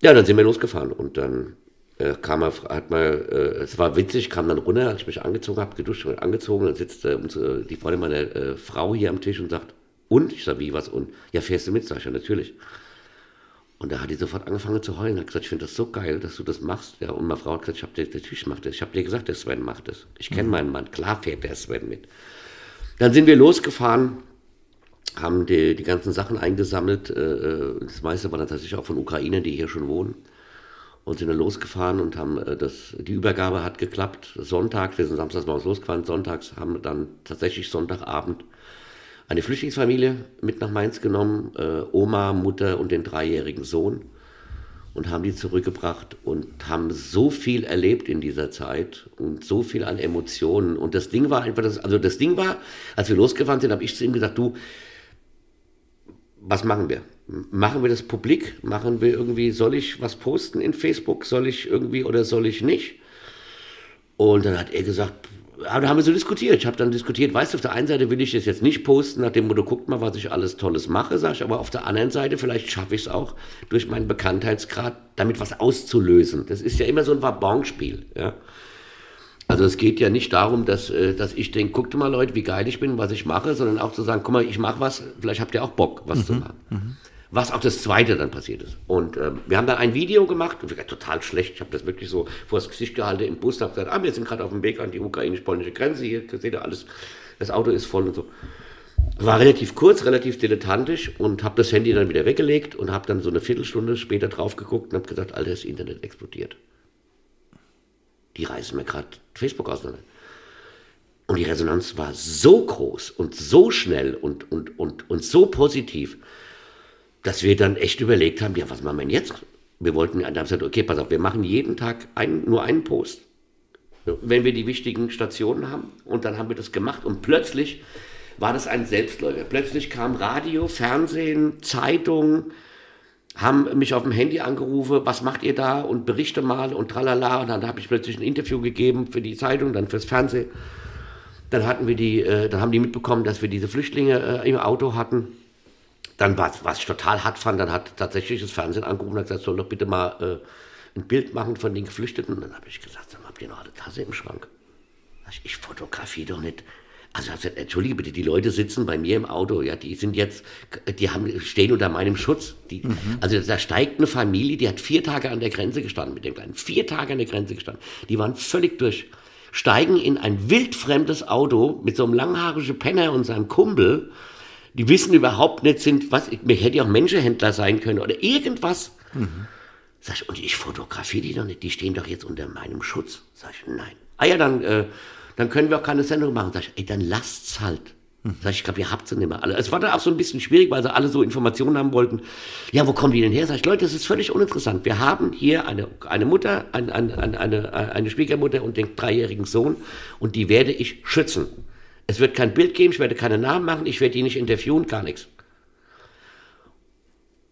Ja, dann sind wir losgefahren und dann äh, kam er, hat man, äh, es war witzig, kam dann runter, als ich mich angezogen habe, geduscht und angezogen, dann sitzt äh, die Freundin meiner äh, Frau hier am Tisch und sagt, und? Ich sage, wie, was, und? Ja, fährst du mit? Sag ich, ja, natürlich. Und da hat die sofort angefangen zu heulen, hat gesagt, ich finde das so geil, dass du das machst. Ja, und meine Frau hat gesagt, ich habe dir, natürlich macht das. Ich habe dir gesagt, der Sven macht das. Ich kenne meinen Mann, klar fährt der Sven mit. Dann sind wir losgefahren, haben die, die ganzen Sachen eingesammelt. äh, Das meiste war tatsächlich auch von Ukrainern, die hier schon wohnen. Und sind dann losgefahren und haben äh, das, die Übergabe hat geklappt. Sonntags, wir sind samstags morgens losgefahren, sonntags haben wir dann tatsächlich Sonntagabend eine Flüchtlingsfamilie mit nach Mainz genommen, äh, Oma, Mutter und den dreijährigen Sohn und haben die zurückgebracht und haben so viel erlebt in dieser Zeit und so viel an Emotionen. Und das Ding war einfach, das, also das Ding war, als wir losgefahren sind, habe ich zu ihm gesagt, du, was machen wir? Machen wir das publik? Machen wir irgendwie, soll ich was posten in Facebook? Soll ich irgendwie oder soll ich nicht? Und dann hat er gesagt, da haben wir so diskutiert. Ich habe dann diskutiert, weißt du, auf der einen Seite will ich das jetzt nicht posten, nach dem Motto, guckt mal, was ich alles Tolles mache, sag ich, aber auf der anderen Seite, vielleicht schaffe ich es auch, durch meinen Bekanntheitsgrad damit was auszulösen. Das ist ja immer so ein Wabonspiel, ja. Also es geht ja nicht darum, dass, äh, dass ich denke, guckt mal Leute, wie geil ich bin, was ich mache, sondern auch zu sagen, guck mal, ich mache was, vielleicht habt ihr auch Bock, was zu machen. Was auch das Zweite dann passiert ist. Und ähm, wir haben dann ein Video gemacht, und wir- total schlecht, ich habe das wirklich so vor das Gesicht gehalten im Bus, habe gesagt, ah, wir sind gerade auf dem Weg an die ukrainisch-polnische Grenze, hier seht ihr alles, das Auto ist voll und so. War relativ kurz, relativ dilettantisch und habe das Handy dann wieder weggelegt und habe dann so eine Viertelstunde später drauf geguckt und habe gesagt, Alter, das Internet explodiert. die reißen mir gerade Facebook auseinander. Und die Resonanz war so groß und so schnell und, und, und, und so positiv, dass wir dann echt überlegt haben, ja, was machen wir denn jetzt? Wir wollten, dann haben gesagt, okay, pass auf, wir machen jeden Tag ein, nur einen Post, wenn wir die wichtigen Stationen haben. Und dann haben wir das gemacht und plötzlich war das ein Selbstläufer. Plötzlich kam Radio, Fernsehen, Zeitung, haben mich auf dem Handy angerufen, was macht ihr da und berichte mal und tralala. Und dann habe ich plötzlich ein Interview gegeben für die Zeitung, dann fürs Fernsehen. Dann hatten wir die, äh, dann haben die mitbekommen, dass wir diese Flüchtlinge äh, im Auto hatten. Dann, was, was ich total hart fand, dann hat tatsächlich das Fernsehen angerufen und gesagt, soll doch bitte mal äh, ein Bild machen von den Geflüchteten. Und dann habe ich gesagt, habt ihr noch eine Tasse im Schrank? Ich, ich fotografiere doch nicht. Also, also entschuldige bitte, die Leute sitzen bei mir im Auto, ja, die sind jetzt, die haben, stehen unter meinem Schutz. Die, mhm. Also da steigt eine Familie, die hat vier Tage an der Grenze gestanden mit dem Kleinen, vier Tage an der Grenze gestanden. Die waren völlig durch steigen in ein wildfremdes Auto mit so einem langhaarigen Penner und seinem Kumpel. Die wissen überhaupt nicht, sind, was, mir hätte ja auch Menschenhändler sein können oder irgendwas. Mhm. Sag ich, und ich fotografiere die doch nicht, die stehen doch jetzt unter meinem Schutz. Sag ich, nein. Ah ja, dann, äh, dann können wir auch keine Sendung machen. Sag ich, ey, dann lasst's halt. Sag ich, ich glaube, ihr habt sie nicht mehr alle. Es war dann auch so ein bisschen schwierig, weil sie alle so Informationen haben wollten. Ja, wo kommen die denn her? Sag ich, Leute, das ist völlig uninteressant. Wir haben hier eine, eine Mutter, ein, ein, ein, eine, eine Schwiegermutter und den dreijährigen Sohn und die werde ich schützen. Es wird kein Bild geben, ich werde keine Namen machen, ich werde die nicht interviewen, gar nichts.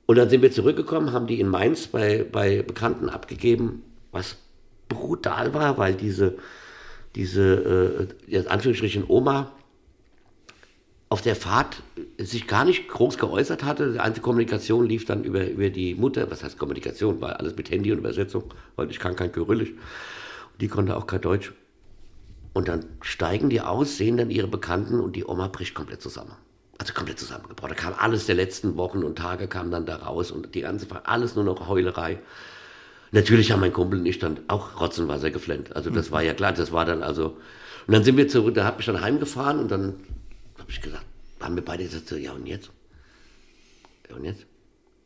Und dann sind wir zurückgekommen, haben die in Mainz bei, bei Bekannten abgegeben, was brutal war, weil diese, diese äh, in Anführungsstrichen Oma, auf der Fahrt sich gar nicht groß geäußert hatte. Die einzige Kommunikation lief dann über, über die Mutter. Was heißt Kommunikation? War alles mit Handy und Übersetzung, weil ich kann kein Kyrillisch. Die konnte auch kein Deutsch. Und dann steigen die aus, sehen dann ihre Bekannten und die Oma bricht komplett zusammen. Also komplett zusammengebrochen. Da kam alles der letzten Wochen und Tage kam dann da raus und die ganze alles nur noch Heulerei. Natürlich haben mein Kumpel und ich dann auch Rotzenwasser geflennt. Also das mhm. war ja klar, das war dann also. Und dann sind wir zurück, da hat mich dann heimgefahren und dann habe ich gesagt, haben wir beide gesagt, so, ja und jetzt? Ja und jetzt?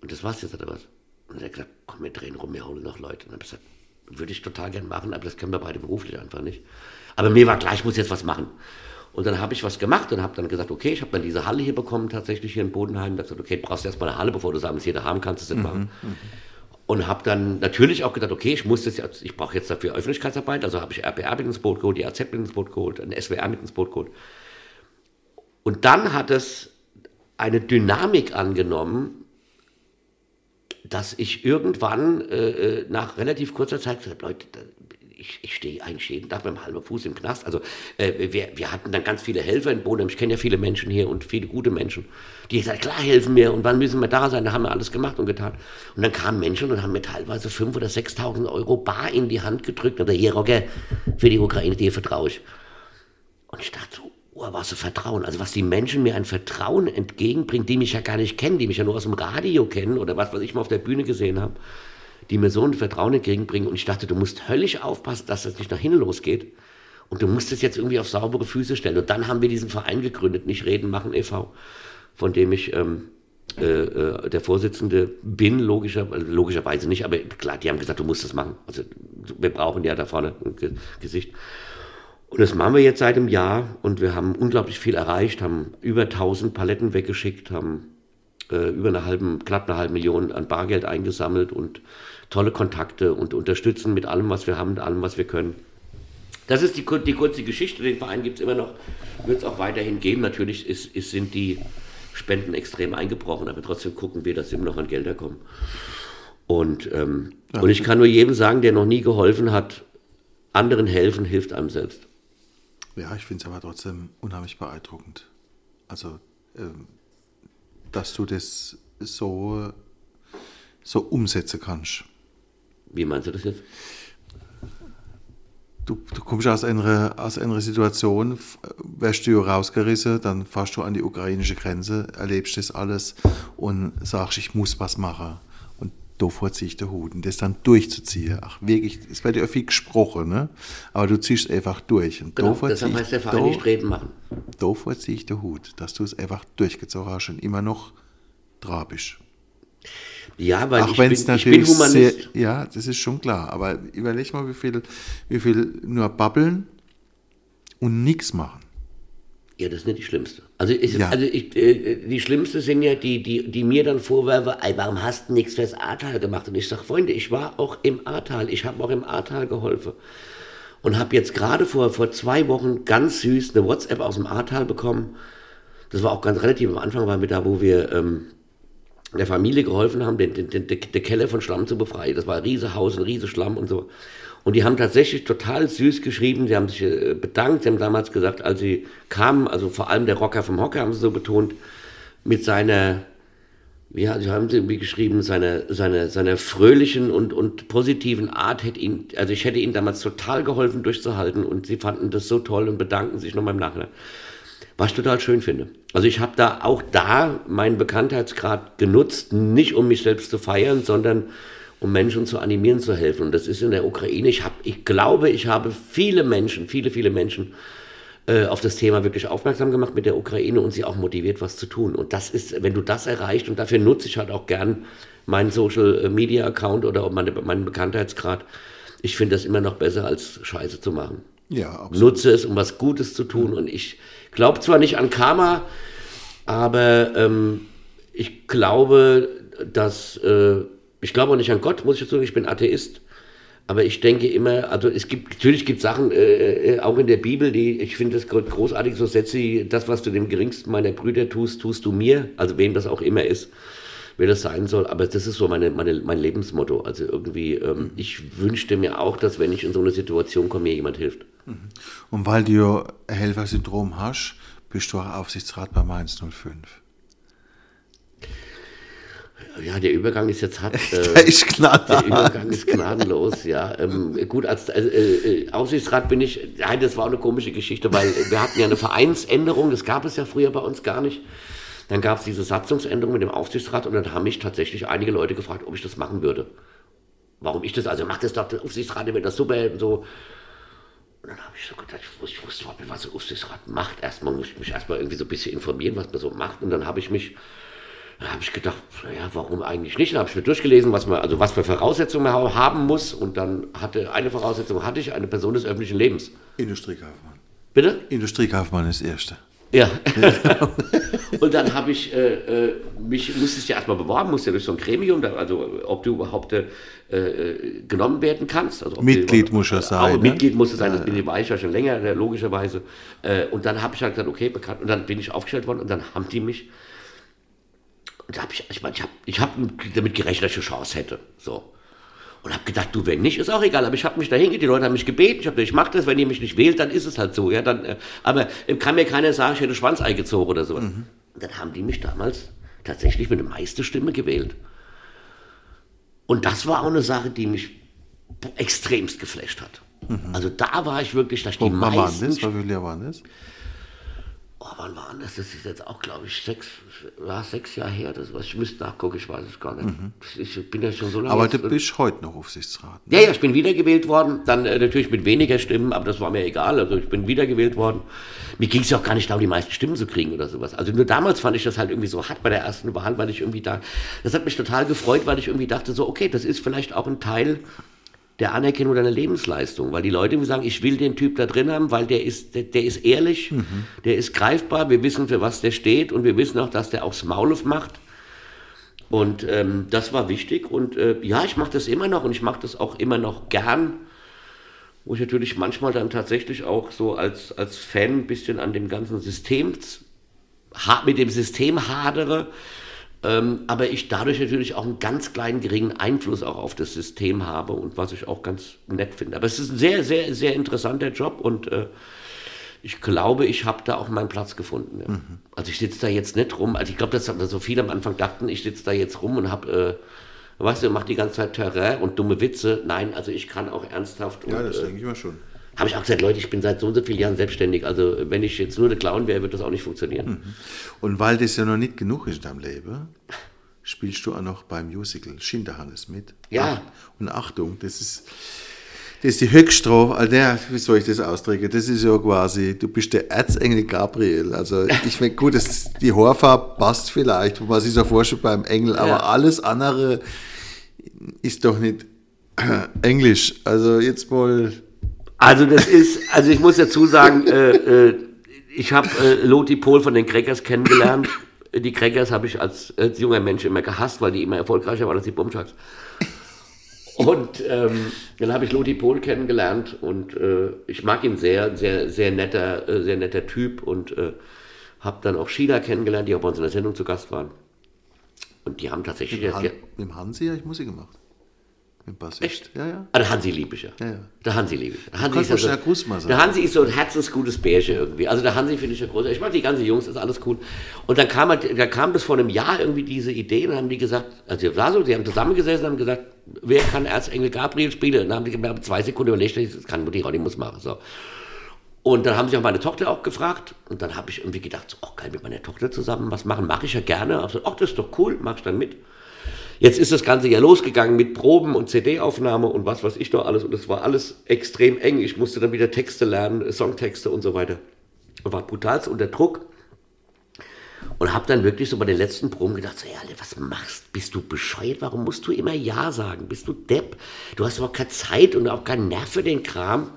Und das war's jetzt oder was? Und er hat gesagt, komm, wir drehen rum, wir holen noch Leute. Und dann habe ich gesagt, würde ich total gern machen, aber das können wir beide beruflich einfach nicht. Aber mir war klar, ich muss jetzt was machen. Und dann habe ich was gemacht und habe dann gesagt, okay, ich habe dann diese Halle hier bekommen, tatsächlich hier in Bodenheim. Da gesagt, okay, du brauchst erstmal eine Halle, bevor du es abends jeder haben kannst, das nicht mhm, machen. Mhm. Und habe dann natürlich auch gedacht, okay, ich muss das ich brauche jetzt dafür Öffentlichkeitsarbeit, also habe ich RPR mit ins Boot geholt, die AZ mit ins Boot geholt, ein SWR mit ins Boot geholt. Und dann hat es eine Dynamik angenommen, dass ich irgendwann äh, äh nach relativ kurzer Zeit gesagt habe, Leute, ich, ich stehe eigentlich jeden Tag mit einem halben Fuß im Knast. Also äh, wir, wir hatten dann ganz viele Helfer in Boden. Ich kenne ja viele Menschen hier und viele gute Menschen, die gesagt klar helfen mir und wann müssen wir da sein? Da haben wir alles gemacht und getan. Und dann kamen Menschen und haben mir teilweise 5.000 oder 6.000 Euro bar in die Hand gedrückt. Und der hier, Rocker, für die Ukraine, dir vertraue ich. Und ich dachte so, oh, was für Vertrauen. Also was die Menschen mir ein Vertrauen entgegenbringen, die mich ja gar nicht kennen, die mich ja nur aus dem Radio kennen oder was, was ich mal auf der Bühne gesehen habe, die mir so ein Vertrauen entgegenbringen. Und ich dachte, du musst höllisch aufpassen, dass das nicht nach hinten losgeht. Und du musst es jetzt irgendwie auf saubere Füße stellen. Und dann haben wir diesen Verein gegründet, nicht Reden machen e.V., von dem ich ähm, äh, äh, der Vorsitzende bin, logischer, logischerweise nicht, aber klar, die haben gesagt, du musst das machen. Also wir brauchen ja da vorne ein Gesicht. Und das machen wir jetzt seit einem Jahr und wir haben unglaublich viel erreicht, haben über 1000 Paletten weggeschickt, haben äh, über eine halbe, knapp eine halbe Million an Bargeld eingesammelt und tolle Kontakte und unterstützen mit allem, was wir haben, mit allem, was wir können. Das ist die, die kurze Geschichte. Den Verein gibt es immer noch, wird es auch weiterhin geben. Natürlich ist, ist, sind die Spenden extrem eingebrochen, aber trotzdem gucken wir, dass immer noch an Gelder kommen. Und, ähm, ja. und ich kann nur jedem sagen, der noch nie geholfen hat, anderen helfen, hilft einem selbst. Ja, ich finde es aber trotzdem unheimlich beeindruckend. Also, ähm, dass du das so, so umsetzen kannst. Wie meinst du das jetzt? Du, du kommst aus einer, aus einer Situation, wärst du rausgerissen, dann fährst du an die ukrainische Grenze, erlebst das alles und sagst, ich muss was machen davor ziehe ich den Hut. Und das dann durchzuziehen, ach wirklich, es wird ja viel gesprochen, ne? aber du ziehst einfach durch. Und genau, deshalb heißt der Verein nicht reden machen. Davor ziehe ich den Hut, dass du es einfach durchgezogen hast und immer noch trabisch. Ja, weil Auch ich wenn bin, es natürlich Humanist. sehr, ja, das ist schon klar. Aber überleg mal, wie viel, wie viel nur babbeln und nichts machen. Ja, das ist nicht die schlimmste. Also, ich, Ja. also ich, äh, die schlimmste sind ja die, die, die mir dann vorwerfen, ey, warum hast du nichts fürs Ahrtal gemacht? Und ich sage, Freunde, ich war auch im Ahrtal, ich habe auch im Ahrtal geholfen. Und habe jetzt gerade vor, vor zwei Wochen ganz süß eine WhatsApp aus dem Ahrtal bekommen. Das war auch ganz relativ am Anfang, waren wir da, wo wir ähm, der Familie geholfen haben, den, den, den, den Keller von Schlamm zu befreien. Das war ein riese Haus, ein riese Schlamm und so. Und die haben tatsächlich total süß geschrieben, sie haben sich äh, bedankt, sie haben damals gesagt, als sie kamen, also vor allem der Rocker vom Hocker haben sie so betont, mit seiner, sie haben sie irgendwie geschrieben, seine, seine, seiner fröhlichen und, und positiven Art hätte ihn, also ich hätte ihnen damals total geholfen durchzuhalten und sie fanden das so toll und bedanken sich nochmal im Nachhinein. Was ich total schön finde. Also ich habe da auch da meinen Bekanntheitsgrad genutzt, nicht um mich selbst zu feiern, sondern um Menschen zu animieren, zu helfen. Und das ist in der Ukraine. Ich, hab, ich glaube, ich habe viele Menschen, viele, viele Menschen äh, auf das Thema wirklich aufmerksam gemacht mit der Ukraine und sie auch motiviert, was zu tun. Und das ist, wenn du das erreicht, und dafür nutze ich halt auch gern meinen Social Media Account oder meine, meinen Bekanntheitsgrad, ich finde das immer noch besser, als Scheiße zu machen Ja, absolut. nutze es, um was Gutes zu tun. Und ich glaube zwar nicht an Karma, aber ähm, ich glaube, dass äh, ich glaube auch nicht an Gott, muss ich sagen, ich bin Atheist. Aber ich denke immer, also es gibt, natürlich gibt Sachen, äh, äh, auch in der Bibel, die, ich finde das großartig, so Sätze, wie, das, was du dem geringsten meiner Brüder tust, tust du mir, also wem das auch immer ist, wer das sein soll. Aber das ist so meine, meine, mein Lebensmotto. Also irgendwie, ähm, ich wünschte mir auch, dass wenn ich in so eine Situation komme, mir jemand hilft. Und weil du Helfersyndrom hast, bist du auch Aufsichtsrat bei Mainz 05. Ja, der Übergang ist jetzt hart. Der Äh, ist der knallhart. Übergang ist gnadenlos, ja. Ähm, gut, als äh, äh, Aufsichtsrat bin ich, ja, das war auch eine komische Geschichte, weil wir hatten ja eine Vereinsänderung, das gab es ja früher bei uns gar nicht. Dann gab es diese Satzungsänderung mit dem Aufsichtsrat und dann haben mich tatsächlich einige Leute gefragt, ob ich das machen würde. Warum ich das, also macht das doch der Aufsichtsrat, der wird das super und so. Und dann habe ich so gedacht, ich wusste, ich wusste überhaupt nicht, was der Aufsichtsrat macht. Erstmal muss ich mich erstmal irgendwie so ein bisschen informieren, was man so macht. Und dann habe ich mich, da habe ich gedacht, naja, warum eigentlich nicht? Dann habe ich mir durchgelesen, was man, also was für Voraussetzungen man ha- haben muss. Und dann hatte eine Voraussetzung hatte ich, eine Person des öffentlichen Lebens. Industriekaufmann. Bitte? Industriekaufmann ist Erste. Ja. und dann habe ich äh, äh, mich, musste ich ja erstmal beworben, musste ja durch so ein Gremium, also ob du überhaupt äh, äh, genommen werden kannst. Also Mitglied du, muss ja auch sein, ne? Mitglied muss es sein, das bin ich, war ich ja schon länger, äh, logischerweise. Äh, und dann habe ich halt gesagt, okay, bekannt. Und dann bin ich aufgestellt worden und dann haben die mich. Und da habe ich, ich meine, ich habe ich hab damit gerechnet, dass ich eine Chance hätte. So. Und habe gedacht, du, wenn nicht, ist auch egal. Aber ich habe mich dahin, die Leute haben mich gebeten, ich habe gesagt, ich mache das, wenn ihr mich nicht wählt, dann ist es halt so. Ja, dann, aber kann mir keiner sagen, ich hätte Schwanzei gezogen oder so. Und dann haben die mich damals tatsächlich mit der meiste Stimme gewählt. Und das war auch eine Sache, die mich extremst geflasht hat. Also da war ich wirklich, dass die wann waren meisten... das? Wie viele Jahre waren das? Oh, wann war das? Das ist jetzt auch, glaube ich, sechs, war sechs Jahre her. Das, was ich müsste nachgucken, ich weiß es gar nicht. Ich bin ja schon so lange. Aber du bist heute noch Aufsichtsrat. ne? ja, ja, ich bin wiedergewählt worden, dann äh, natürlich mit weniger Stimmen, aber das war mir egal. Also ich bin wiedergewählt worden. Mir ging es ja auch gar nicht darum, die meisten Stimmen zu kriegen oder sowas. Also nur damals fand ich das halt irgendwie so hart bei der ersten Wahl, weil ich irgendwie da, das hat mich total gefreut, weil ich irgendwie dachte so, okay, das ist vielleicht auch ein Teil der Anerkennung deiner Lebensleistung, weil die Leute sagen, ich will den Typ da drin haben, weil der ist, der, der ist ehrlich, der ist greifbar, wir wissen, für was der steht und wir wissen auch, dass der aufs Maul aufmacht. Und ähm, das war wichtig und äh, ja, ich mache das immer noch und ich mache das auch immer noch gern, wo ich natürlich manchmal dann tatsächlich auch so als, als Fan ein bisschen an dem ganzen System, mit dem System hadere, ähm, aber ich dadurch natürlich auch einen ganz kleinen geringen Einfluss auch auf das System habe und was ich auch ganz nett finde. Aber es ist ein sehr, sehr, sehr interessanter Job und äh, ich glaube, ich habe da auch meinen Platz gefunden. Ja. Also ich sitze da jetzt nicht rum. Also ich glaube, dass so viele am Anfang dachten, ich sitze da jetzt rum und habe, äh, weißt du, mache die ganze Zeit Terrain und dumme Witze. Nein, also ich kann auch ernsthaft. Ja, und, das äh, denke ich mal schon. Habe ich auch gesagt, Leute, ich bin seit so und so vielen Jahren selbstständig. Also wenn ich jetzt nur der Clown wäre, würde das auch nicht funktionieren. Und weil das ja noch nicht genug ist in deinem Leben, spielst du auch noch beim Musical Schinderhannes mit. Ja. Und Achtung, das ist, Das ist die Höchststrafe, Alter, wie soll ich das ausdrücken? Das ist ja quasi, du bist der Erzengel Gabriel. Also ich finde gut, das, die Haarfarbe passt vielleicht, wo man sich so vorstellt beim Engel, aber Ja. alles andere ist doch nicht Englisch. Also jetzt mal, Also das ist, also ich muss dazu sagen, äh, äh, ich habe äh, Loti Pohl von den Crackers kennengelernt. Die Crackers habe ich als, als junger Mensch immer gehasst, weil die immer erfolgreicher waren als die Bumschaks. Und ähm, dann habe ich Loti Pohl kennengelernt und äh, ich mag ihn sehr, sehr, sehr netter, äh, sehr netter Typ und äh, habe dann auch China kennengelernt, die auch bei uns in der Sendung zu Gast waren. Und die haben tatsächlich mit, das, Han, mit dem Hansi habe ich Musik gemacht. Bassist. Echt? Ja, ja. Ah, der Hansi liebe ich ja. Ja, ja. Der Hansi liebe ich. Der Hansi, ist ja mal so, schnell Gruß mal sagen. der Hansi ist so ein herzensgutes Bärchen irgendwie. Also der Hansi finde ich ja groß. Ich mag die ganzen Jungs, ist alles cool. Und dann kam, halt- da kam bis vor einem Jahr irgendwie diese Idee und dann haben die gesagt, also die, so, die haben zusammengesessen und haben gesagt, wer kann Erzengel Gabriel spielen? Und dann haben die haben zwei Sekunden überlegt, das kann Mutti Ronny muss machen. So. Und dann haben sich auch meine Tochter auch gefragt. Und dann habe ich irgendwie gedacht, so, ach, kann ich mit meiner Tochter zusammen was machen? Mache ich ja gerne. Gesagt, ach, das ist doch cool, mach ich dann mit. Jetzt ist das Ganze ja losgegangen mit Proben und CD-Aufnahme und was weiß ich noch alles. Und es war alles extrem eng. Ich musste dann wieder Texte lernen, Songtexte und so weiter. Und war brutal unter Druck. Und habe dann wirklich so bei den letzten Proben gedacht, so, ja, Alter, was machst? Bist du bescheuert? Warum musst du immer Ja sagen? Bist du Depp? Du hast überhaupt keine Zeit und auch keinen Nerv für den Kram.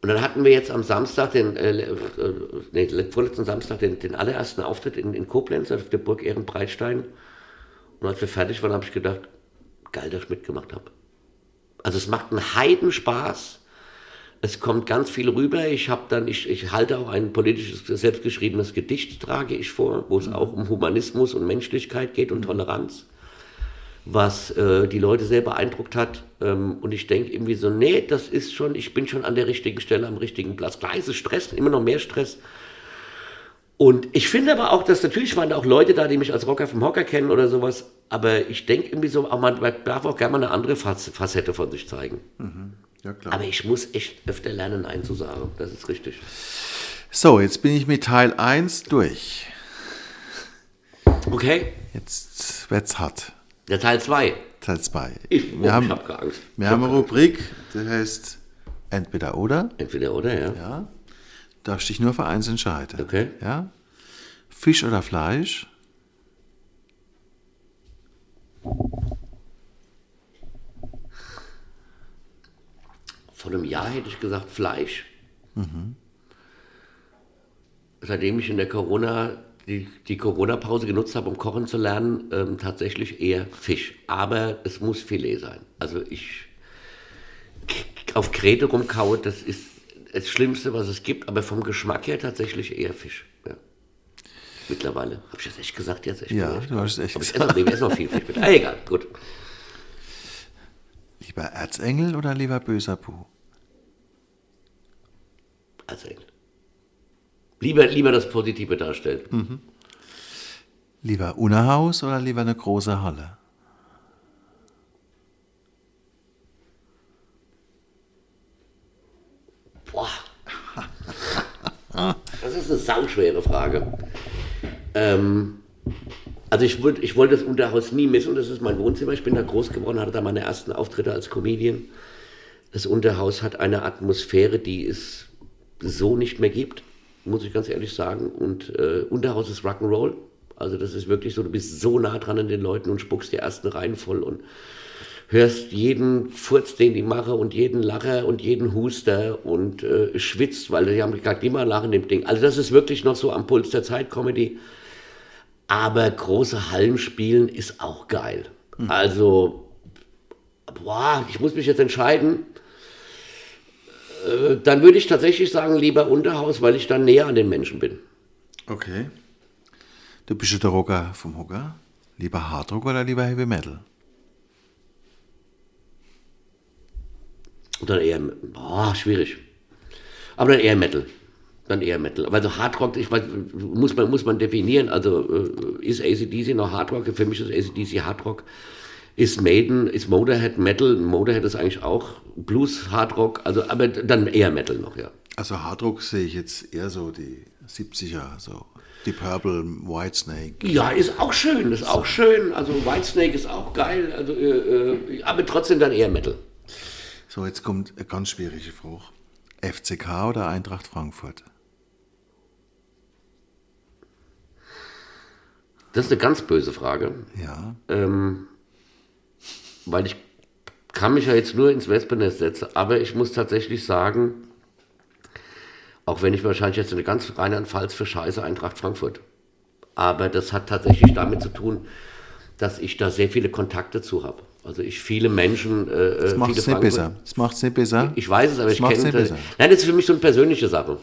Und dann hatten wir jetzt am Samstag, den, äh, äh, nee, vorletzten Samstag, den, den allerersten Auftritt in, in Koblenz auf der Burg Ehrenbreitstein. Und als wir fertig waren, habe ich gedacht, geil, dass ich mitgemacht habe. Also es macht einen Heidenspaß. Es kommt ganz viel rüber. Ich habe dann, ich, ich halte auch ein politisches, selbstgeschriebenes Gedicht, trage ich vor, wo es auch um Humanismus und Menschlichkeit geht und Toleranz, was äh, die Leute sehr beeindruckt hat. Ähm, und ich denke irgendwie so, nee, das ist schon, ich bin schon an der richtigen Stelle, am richtigen Platz. Klar ist es Stress, immer noch mehr Stress. Und ich finde aber auch, dass natürlich waren da auch Leute da, die mich als Rocker vom Hocker kennen oder sowas. Aber ich denke irgendwie so, man darf auch gerne mal eine andere Fac- Facette von sich zeigen. Ja, klar. Aber ich muss echt öfter lernen, Nein zu sagen. Das ist richtig. So, jetzt bin ich mit Teil 1 durch. Okay, Jetzt wird's hart. der Teil 2. Teil 2. Ich, oh, Wir haben, ich habe keine Angst. wir haben eine Rubrik, die heißt Entweder oder. Entweder oder, ja. Ja. Darfst dich nur für eins entscheiden. Okay. Ja. Fisch oder Fleisch? Vor einem Jahr hätte ich gesagt Fleisch. Seitdem ich in der Corona, die, die Corona-Pause genutzt habe, um kochen zu lernen, ähm, tatsächlich eher Fisch. Aber es muss Filet sein. Also ich auf Krete rumkaue, das ist das Schlimmste, was es gibt. Aber vom Geschmack her tatsächlich eher Fisch. Ja. Mittlerweile. Habe ich das echt gesagt jetzt? Echt Ja, gesagt? du hast es echt Aber ich gesagt. esse, noch viel Fisch. mit. Ah, egal, gut. Lieber Erzengel oder lieber böser Bu? Also lieber, lieber das Positive darstellen. Lieber Unerhaus oder lieber eine große Halle? Boah. Das ist eine sauschwere Frage. Ähm, also ich, würd, ich wollte das Unterhaus nie missen. Das ist mein Wohnzimmer. Ich bin da groß geworden, hatte da meine ersten Auftritte als Comedian. Das Unterhaus hat eine Atmosphäre, die es so nicht mehr gibt, muss ich ganz ehrlich sagen. Und äh, Unterhaus ist Rock'n'Roll. Also das ist wirklich so, du bist so nah dran an den Leuten und spuckst die ersten Reihen voll und hörst jeden Furz, den die mache und jeden Lacher und jeden Huster und äh, schwitzt, weil die haben gesagt, immer lachen dem Ding. Also das ist wirklich noch so am Puls der Zeit Comedy. Aber große Hallen spielen ist auch geil. Also, boah, ich muss mich jetzt entscheiden. Äh, dann würde ich tatsächlich sagen, lieber Unterhaus, weil ich dann näher an den Menschen bin. Okay. Du bist ja der Rocker vom Hocker. Lieber Hardrock oder lieber Heavy Metal? Dann eher, boah, schwierig. Aber dann eher Metal. Dann eher Metal. Aber so Hardrock, ich weiß, muss man, muss man definieren. Also äh, ist ACDC noch Hardrock? Für mich ist ACDC Hardrock. Ist Maiden, ist Motorhead Metal? Motorhead ist eigentlich auch Blues, Hardrock. Also, aber dann eher Metal noch, ja. Also Hardrock sehe ich jetzt eher so die 70er, so die Purple, Whitesnake. Ja, ist auch schön, ist auch schön. Also Whitesnake ist auch geil. Also, äh, äh, aber trotzdem dann eher Metal. So, jetzt kommt eine ganz schwierige Frage. FCK oder Eintracht Frankfurt? Das ist eine ganz böse Frage. Ja. Ähm, weil ich kann mich ja jetzt nur ins Wespennest setzen, aber ich muss tatsächlich sagen, auch wenn ich wahrscheinlich jetzt eine ganz Rheinland-Pfalz für Scheiße Eintracht Frankfurt. Aber das hat tatsächlich damit zu tun, dass ich da sehr viele Kontakte zu habe. Also ich viele Menschen, äh, Das macht es nicht besser. Das macht es nicht besser. Ich weiß es, aber Das ich kenne nicht das. besser. Mhm, Nein, das ist für mich so eine persönliche Sache.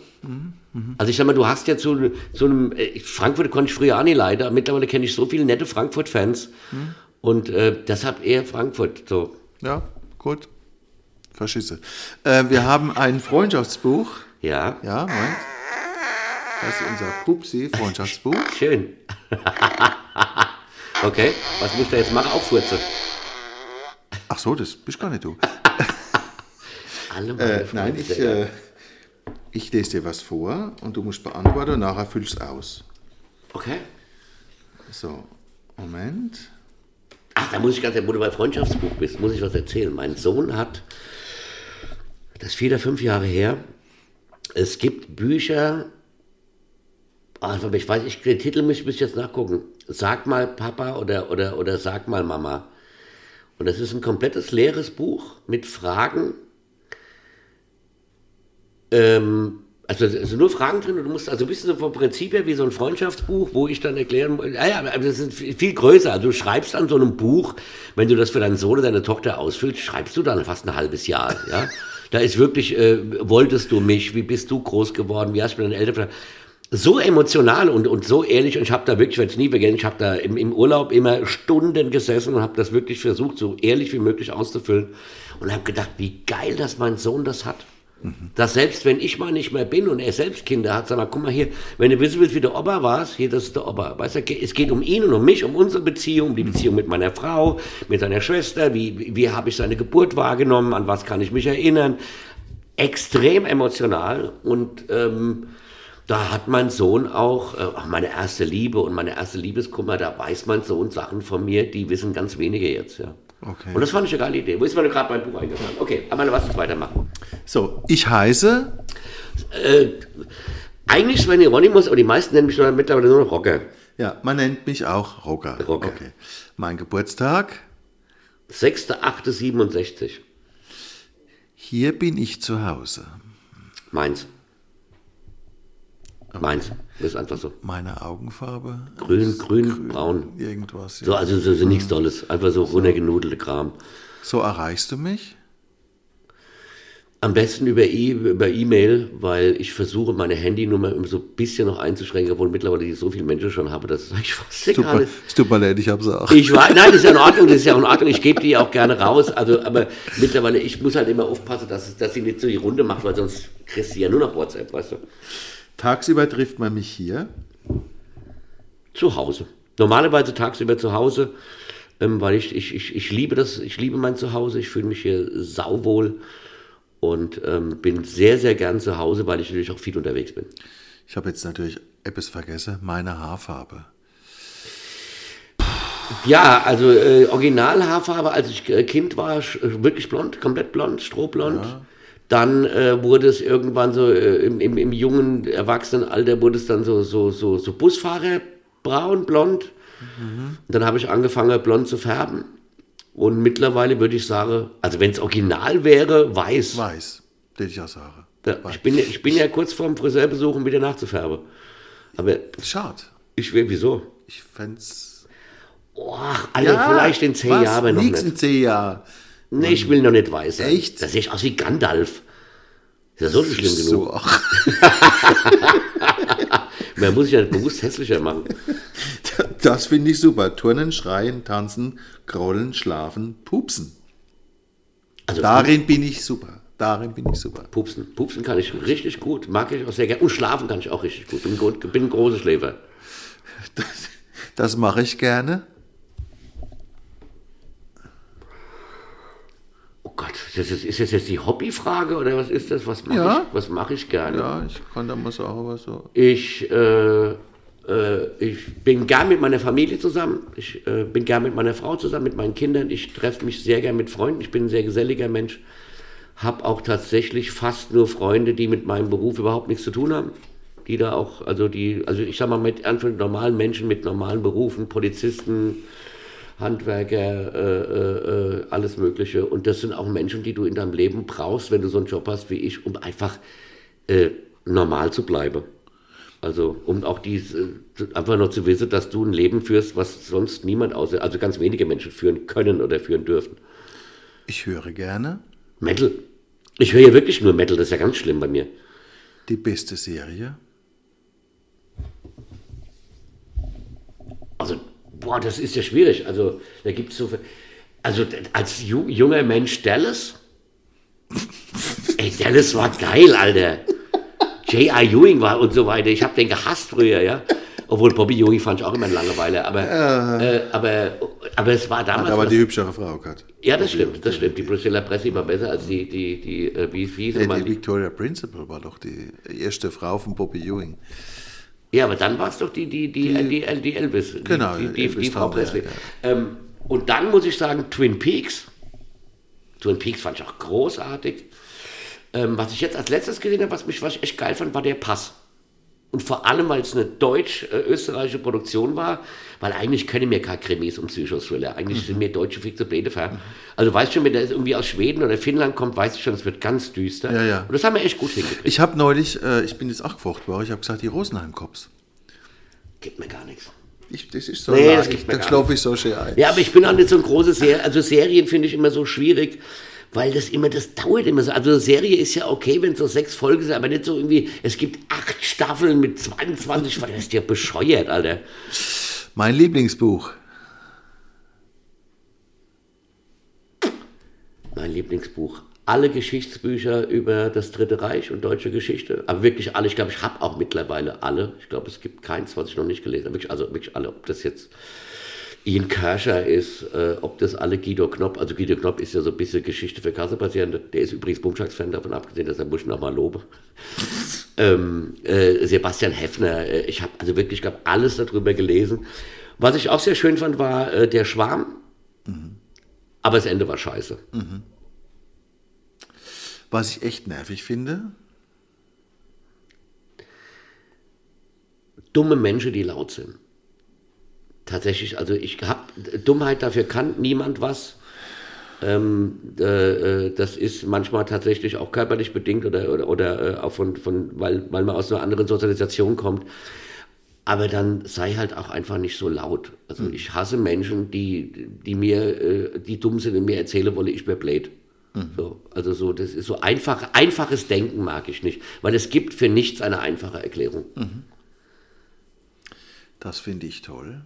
Also ich sag mal, du hast ja zu, zu einem, äh, Frankfurt konnte ich früher auch nicht leider, mittlerweile kenne ich so viele nette Frankfurt-Fans Mhm. und äh, deshalb eher Frankfurt. So. Ja, gut. Verschisse. Äh, wir haben ein Freundschaftsbuch. Ja, Ja, Moment. Das ist unser Pupsi-Freundschaftsbuch. schön. okay, was muss ich da jetzt machen? Auch Furze. Ach so, das bist gar nicht du. Alle meine Äh, nein, ich, äh, ich lese dir was vor und du musst beantworten und nachher füllst du aus. Okay. So, Moment. Ach, da muss ich ganz, wo du bei Freundschaftsbuch bist, muss ich was erzählen. Mein Sohn hat, das ist vier oder fünf Jahre her, es gibt Bücher, also ich weiß, ich, den Titel muss ich jetzt nachgucken. Sag mal Papa oder, oder, oder Sag mal Mama. Und das ist ein komplettes leeres Buch mit Fragen. Ähm, also es sind nur Fragen drin und du musst also ein bisschen so vom Prinzip her wie so ein Freundschaftsbuch, wo ich dann erklären muss, ja, ja, aber das ist viel größer. Also du schreibst an so einem Buch, wenn du das für deinen Sohn oder deine Tochter ausfüllst, schreibst du dann fast ein halbes Jahr. Ja? Da ist wirklich, äh, wolltest du mich, wie bist du groß geworden, wie hast du mit deinen Eltern? So emotional und, und so ehrlich und ich habe da wirklich, ich werde es nie vergessen, ich habe da im, im Urlaub immer Stunden gesessen und habe das wirklich versucht, so ehrlich wie möglich auszufüllen und habe gedacht, wie geil, dass mein Sohn das hat. Dass selbst wenn ich mal nicht mehr bin und er selbst Kinder hat, sag mal, guck mal hier, wenn du wissen willst, wie der Opa war, hier, das ist der Opa. Weißt du, es geht um ihn und um mich, um unsere Beziehung, um die Beziehung mit meiner Frau, mit seiner Schwester, wie, wie, wie habe ich seine Geburt wahrgenommen, an was kann ich mich erinnern. Extrem emotional und ähm, da hat mein Sohn auch, äh, auch meine erste Liebe und meine erste Liebeskummer, da weiß mein Sohn Sachen von mir, die wissen ganz wenige jetzt, ja. Okay. Und das fand ich eine geile Idee. Wo ist mir gerade mein Buch eingefallen? Okay, aber lass uns weitermachen. So, ich heiße. Äh, eigentlich Sven Hieronymus, aber die meisten nennen mich mittlerweile nur noch Rocker. Ja, man nennt mich auch Rocker. Rocker. Okay. Mein Geburtstag. 6.8.67. Hier bin ich zu Hause. Meins. Meins. Das ist einfach so. Meine Augenfarbe. Grün, grün, braun. Irgendwas. Ja. So, also so, so nichts Tolles. Einfach so runtergenudelte Kram. So erreichst du mich? Am besten über E- E-Mail, weil ich versuche, meine Handynummer immer so ein bisschen noch einzuschränken, obwohl mittlerweile ich so viele Menschen schon habe, dass es eigentlich fast egal Super, ist. tut mir leid, ich hab's auch. Ich war, nein, das ist ja in Ordnung, das ist ja in Ordnung. Ich gebe die auch gerne raus. Also, aber mittlerweile, ich muss halt immer aufpassen, dass, dass sie nicht so die Runde macht, weil sonst kriegst du ja nur noch WhatsApp, weißt du. Tagsüber trifft man mich hier. Zu Hause. Normalerweise tagsüber zu Hause, ähm, weil ich, ich, ich, ich liebe das, ich liebe mein Zuhause, ich fühle mich hier sauwohl und ähm, bin sehr, sehr gern zu Hause, weil ich natürlich auch viel unterwegs bin. Ich habe jetzt natürlich etwas vergessen. Meine Haarfarbe. Ja, also äh, Originalhaarfarbe, als ich äh, Kind war, äh, wirklich blond, komplett blond, strohblond. Dann äh, wurde es irgendwann so äh, im, im, im jungen Erwachsenenalter wurde es dann so so so so Busfahrer braun blond. Und dann habe ich angefangen blond zu färben. Und mittlerweile würde ich sagen, also wenn es original wäre, weiß. Weiß. Den ich auch sage. Ja, ich, bin, ja- ich bin ja kurz vorm Friseurbesuch, um wieder nachzufärben. Aber Schade. ich will, wieso? Ich fänd's. Oh, Alter, vielleicht in zehn? Jahren noch Nix nicht. in zehn Jahren. Nee, ich will noch nicht weiß sein. Echt? Das sehe ich aus wie Gandalf. Ist ja so nicht schlimm genug. So, ach, Man muss sich ja bewusst hässlicher machen. das finde ich super. Turnen, schreien, tanzen, krollen, schlafen, pupsen. Also Darin bin ich super. Darin bin ich super. Pupsen. Pupsen kann ich richtig gut. Mag ich auch sehr gerne. Und schlafen kann ich auch richtig gut. Bin, bin ein großer Schläfer. Das, das mache ich gerne. Gott, das ist, ist das jetzt die Hobbyfrage oder was ist das? Was mache Ja. ich, was mache ich gerne? Ja, ich kann da mal sagen, aber so. Ich, äh, äh, ich bin gern mit meiner Familie zusammen. Ich äh, bin gern mit meiner Frau zusammen, mit meinen Kindern. Ich treffe mich sehr gern mit Freunden. Ich bin ein sehr geselliger Mensch. Habe auch tatsächlich fast nur Freunde, die mit meinem Beruf überhaupt nichts zu tun haben. Die da auch, also die, also ich sag mal, mit normalen Menschen mit normalen Berufen, Polizisten, Handwerker, äh, äh, äh, alles Mögliche. Und das sind auch Menschen, die du in deinem Leben brauchst, wenn du so einen Job hast wie ich, um einfach äh, normal zu bleiben. Also um auch diese, einfach noch zu wissen, dass du ein Leben führst, was sonst niemand außer, also ganz wenige Menschen führen können oder führen dürfen. Ich höre gerne. Metal. Ich höre ja wirklich nur Metal, das ist ja ganz schlimm bei mir. Die beste Serie? Also, boah, das ist ja schwierig. Also, da gibt es so viel. Also, als ju junger Mensch Dallas. Ey, Dallas war geil, Alter. J.I. Ewing war und so weiter. Ich habe den gehasst früher, ja. Obwohl Bobby Ewing fand ich auch immer eine Langeweile. Aber, äh, aber, aber es war damals. Hat aber die hübschere Frau gehabt. Ja, das stimmt, das stimmt. Die Priscilla Presley war besser als die, die, die, äh, wie, wie Nee, die die? Victoria Principal war doch die erste Frau von Bobby Ewing. Ja, aber dann war es doch die, die, die, die, die, die Elvis. Genau, Die, die, Elvis die Frau Presley. ja, Ähm, und dann muss ich sagen, Twin Peaks. Twin Peaks fand ich auch großartig. Ähm, was ich jetzt als letztes gesehen habe, was mich was ich echt geil fand, war der Pass. Und vor allem, weil es eine deutsch-österreichische Produktion war, weil eigentlich können mir keine Krimis und Psychothriller. Eigentlich Mhm. sind mir deutsche Fikte blöde Farben. Also weißt schon, wenn der irgendwie aus Schweden oder Finnland kommt, weiß ich schon, es wird ganz düster. Ja, ja. Und das haben wir echt gut hingekriegt. Ich habe neulich, äh, ich bin jetzt auch gefocht worden, ich habe gesagt, die Rosenheim-Cops. Gibt mir gar nichts. Ich, das ist so Nee, das ich, da schlafe ich so schön ein. Ja, aber ich bin auch nicht so ein großes Serien. Also Serien finde ich immer so schwierig, weil das immer, das dauert immer so. Also eine Serie ist ja okay, wenn es so sechs Folgen sind, aber nicht so irgendwie, es gibt acht Staffeln mit 22 Folgen. Das ist ja bescheuert, Alter. Mein Lieblingsbuch. Mein Lieblingsbuch. Alle Geschichtsbücher über das Dritte Reich und deutsche Geschichte. Aber wirklich alle. Ich glaube, ich habe auch mittlerweile alle. Ich glaube, es gibt keins, was ich noch nicht gelesen habe. Wirklich, also wirklich alle. Ob das jetzt Ian Kerscher ist, äh, ob das alle Guido Knopp, also Guido Knopp ist ja so ein bisschen Geschichte für Kassepatienten. Der ist übrigens Bumschlags-Fan, davon abgesehen, dass er muss ich noch mal lobe. ähm, äh, Sebastian Heffner, äh, ich habe also wirklich, ich glaube, alles darüber gelesen. Was ich auch sehr schön fand, war äh, Der Schwarm. Aber das Ende war scheiße. Was ich echt nervig finde, dumme Menschen, die laut sind. Tatsächlich, also ich habe Dummheit, dafür kann niemand was. Ähm, äh, äh, das ist manchmal tatsächlich auch körperlich bedingt oder, oder, oder äh, auch von, von weil, weil man aus einer anderen Sozialisation kommt. Aber dann sei halt auch einfach nicht so laut. Also ich hasse Menschen, die, die mir, äh, die dumm sind und mir erzählen wollen, ich wäre blöd. So, also so, das ist so einfach, einfaches Denken mag ich nicht, weil es gibt für nichts eine einfache Erklärung. das finde ich toll.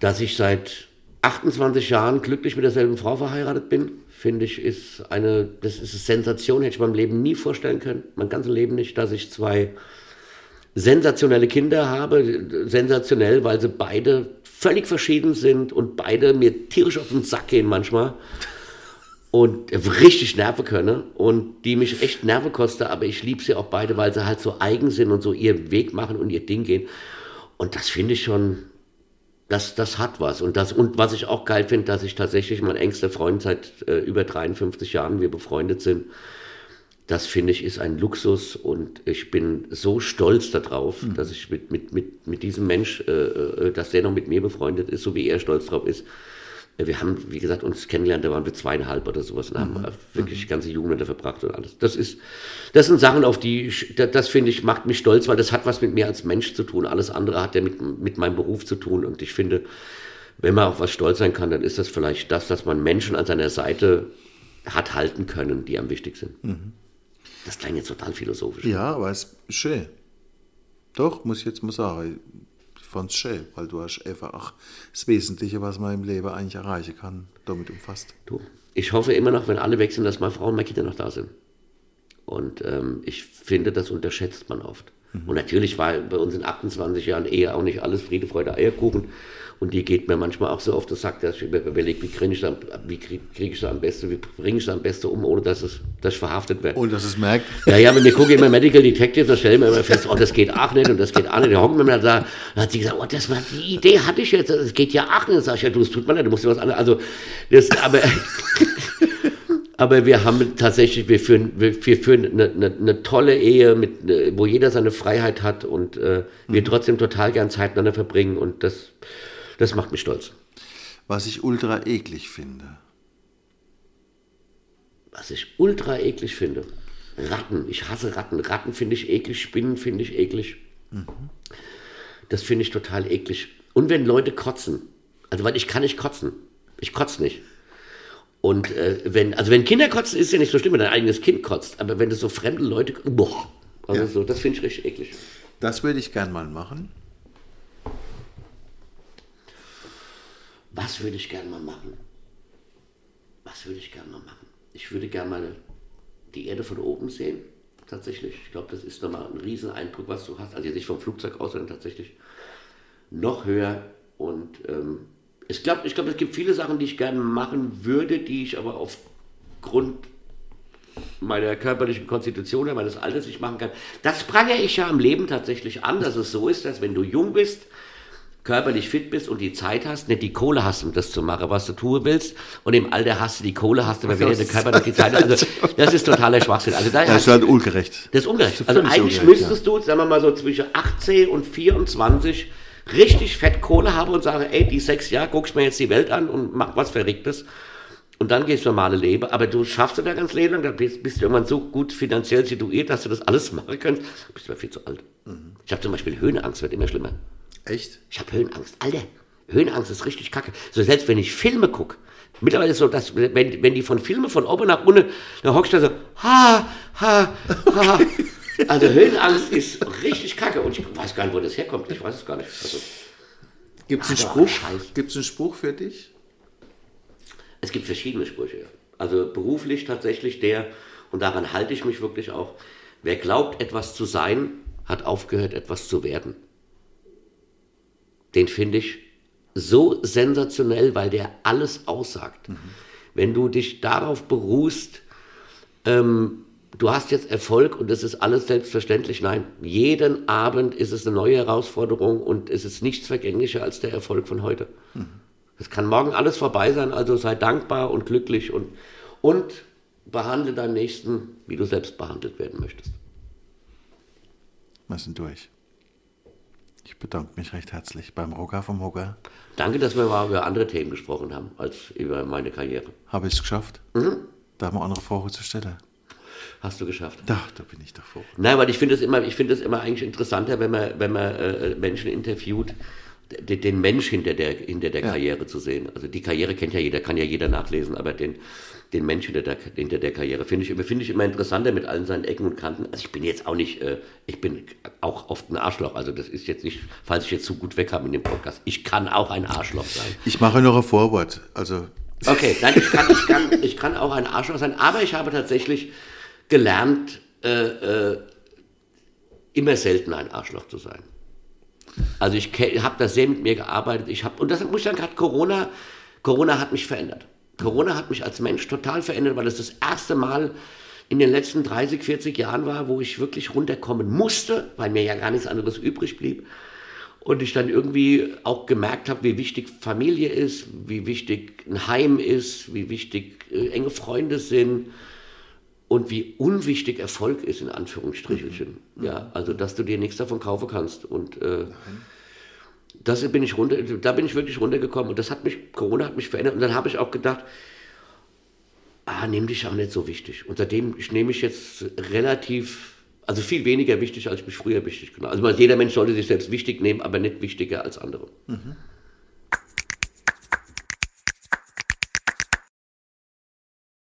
Dass ich seit 28 Jahren glücklich mit derselben Frau verheiratet bin, finde ich, ist eine, das ist eine Sensation, hätte ich meinem Leben nie vorstellen können, mein ganzes Leben nicht, dass ich zwei sensationelle Kinder habe, sensationell, weil sie beide völlig verschieden sind und beide mir tierisch auf den Sack gehen manchmal und richtig nerven können und die mich echt Nerven kosten, aber ich liebe sie auch beide, weil sie halt so eigen sind und so ihren Weg machen und ihr Ding gehen. Und das finde ich schon, das, das hat was. Und, das, und was ich auch geil finde, dass ich tatsächlich mein engster Freund seit äh, über 53 Jahren, wir befreundet sind, das finde ich ist ein Luxus und ich bin so stolz darauf, dass ich mit, mit, mit, mit diesem Mensch, äh, äh, dass der noch mit mir befreundet ist, so wie er stolz drauf ist. Wir haben, wie gesagt, uns kennengelernt, da waren wir zweieinhalb oder sowas und haben äh, wirklich die ganze Jugend mit verbracht und alles. Das ist, das sind Sachen, auf die, ich, das, das finde ich, macht mich stolz, weil das hat was mit mir als Mensch zu tun. Alles andere hat ja mit, mit meinem Beruf zu tun und ich finde, wenn man auf was stolz sein kann, dann ist das vielleicht das, dass man Menschen an seiner Seite hat halten können, die am wichtig sind. Das klingt jetzt total philosophisch. Ja, aber es ist schön. Doch, muss ich jetzt mal sagen. Fand es schön, weil du hast einfach auch das Wesentliche, was man im Leben eigentlich erreichen kann, damit umfasst. Du, ich hoffe immer noch, wenn alle weg sind, dass meine Frau und meine Kinder noch da sind. Und ähm, ich finde, das unterschätzt man oft. Und natürlich war bei uns in 28 Jahren Ehe auch nicht alles Friede, Freude, Eierkuchen. Und die geht mir manchmal auch so auf den Sack, dass ich überlege, wie kriege ich, krieg, krieg ich es am besten, wie bringe ich es am besten um, ohne dass, es, dass ich verhaftet werde. Und dass es merkt, Ja, ja, aber wir gucken immer Medical Detective, da stellen wir immer fest, oh, das geht auch nicht und das geht auch nicht. Da hocken wir mal da, da hat sie gesagt, oh, das war die Idee hatte ich jetzt, das geht ja auch nicht. Da sag ich, ja, du, das tut man nicht, du musst dir was anderes, also, das, aber, aber wir haben tatsächlich, wir führen, wir, wir führen eine, eine, eine tolle Ehe, mit, wo jeder seine Freiheit hat und äh, wir trotzdem total gern Zeit miteinander verbringen und das, das macht mich stolz. was ich ultra eklig finde. Was ich ultra eklig finde. Ratten. Ich hasse Ratten. Ratten finde ich eklig, Spinnen finde ich eklig. Das finde ich total eklig. Und wenn Leute kotzen. Also, weil ich kann nicht kotzen. Ich kotze nicht. Und äh, wenn, also wenn Kinder kotzen, ist ja nicht so schlimm, wenn dein eigenes Kind kotzt. Aber wenn das so fremde Leute, boah. Also Ja. so, das finde ich richtig eklig. Das würde ich gern mal machen. Was würde ich gerne mal machen? Was würde ich gerne mal machen? Ich würde gerne mal die Erde von oben sehen, tatsächlich. Ich glaube, das ist nochmal ein Rieseneindruck, was du hast. Also jetzt nicht vom Flugzeug aus, sondern tatsächlich noch höher. Und ähm, ich glaube, ich glaub, es gibt viele Sachen, die ich gerne machen würde, die ich aber aufgrund meiner körperlichen Konstitution meines Alters nicht machen kann. Das prangere ich ja am Leben tatsächlich an, dass es so ist, dass wenn du jung bist, körperlich fit bist und die Zeit hast, nicht die Kohle hast, um das zu machen, was du tun willst, und im Alter hast du die Kohle, hast du aber weder den Körper noch die Zeit. Also das ist totaler Schwachsinn. Also da Das ist halt ungerecht. das ist ungerecht. Das ist Also eigentlich ungerecht, müsstest du, sagen wir mal so zwischen 18 und 24 richtig fett Kohle haben und sagen, ey, die sechs Jahre guckst mir jetzt die Welt an und mach was Verrücktes. Und dann gehst du normale Leben. Aber du schaffst du da ganz Leben lang, dann bist, bist du irgendwann so gut finanziell situiert, dass du das alles machen kannst. Bist du aber viel zu alt. Mhm. Ich habe zum Beispiel Höhenangst, wird immer schlimmer. Echt? Ich habe Höhenangst. Alter, Höhenangst ist richtig kacke. So selbst wenn ich Filme gucke, mittlerweile ist so, dass wenn, wenn die von Filmen von oben nach unten, dann hockst du da so, ha, ha, ha. Also Höhenangst ist richtig kacke und ich weiß gar nicht, wo das herkommt. Ich weiß es gar nicht. Also, Gibt es einen, Ach, Spruch? Gibt's einen Spruch für dich? es gibt verschiedene Sprüche. Also beruflich tatsächlich der, und daran halte ich mich wirklich auch, wer glaubt, etwas zu sein, hat aufgehört, etwas zu werden. Den finde ich so sensationell, weil der alles aussagt. Wenn du dich darauf beruhst, ähm, du hast jetzt Erfolg und es ist alles selbstverständlich. Nein, jeden Abend ist es eine neue Herausforderung und es ist nichts vergänglicher als der Erfolg von heute. Es kann morgen alles vorbei sein, also sei dankbar und glücklich und, und behandle deinen Nächsten, wie du selbst behandelt werden möchtest. Wir sind durch. Ich bedanke mich recht herzlich beim Rocker vom Hocker. Danke, dass wir mal über andere Themen gesprochen haben, als über meine Karriere. Habe ich es geschafft? Da haben wir andere Fragen zu stellen. Hast du geschafft. Da, da bin ich doch froh. Nein, weil ich finde es immer, ich finde es immer eigentlich interessanter, wenn man, wenn man äh, Menschen interviewt, den, den Mensch hinter der, hinter der Karriere zu sehen. Also die Karriere kennt ja jeder, kann ja jeder nachlesen, aber den, den Mensch hinter der, hinter der Karriere finde ich, immer- finde ich immer interessanter mit allen seinen Ecken und Kanten. Also ich bin jetzt auch nicht, äh, ich bin auch oft ein Arschloch. Also das ist jetzt nicht, falls ich jetzt zu gut weg habe in dem Podcast. Ich kann auch ein Arschloch sein. Ich mache noch ein Vorwort. Also, Okay, nein, ich kann, ich, kann, ich kann auch ein Arschloch sein, aber ich habe tatsächlich gelernt, äh, äh, immer selten ein Arschloch zu sein. Also ich habe da sehr mit mir gearbeitet. Ich hab, und das muss ich sagen, gerade Corona, Corona hat mich verändert. Corona hat mich als Mensch total verändert, weil es das erste Mal in den letzten 30, 40 Jahren war, wo ich wirklich runterkommen musste, weil mir ja gar nichts anderes übrig blieb. Und ich dann irgendwie auch gemerkt habe, wie wichtig Familie ist, wie wichtig ein Heim ist, wie wichtig äh, enge Freunde sind und wie unwichtig Erfolg ist, in Anführungsstrichelchen. Ja, also, dass du dir nichts davon kaufen kannst. Und äh, das bin ich runter, da bin ich wirklich runtergekommen und das hat mich, Corona hat mich verändert. Und dann habe ich auch gedacht, ah, nimm dich auch nicht so wichtig. Und seitdem ich nehme mich jetzt relativ, also viel weniger wichtig, als ich mich früher wichtig genommen Also jeder Mensch sollte sich selbst wichtig nehmen, aber nicht wichtiger als andere.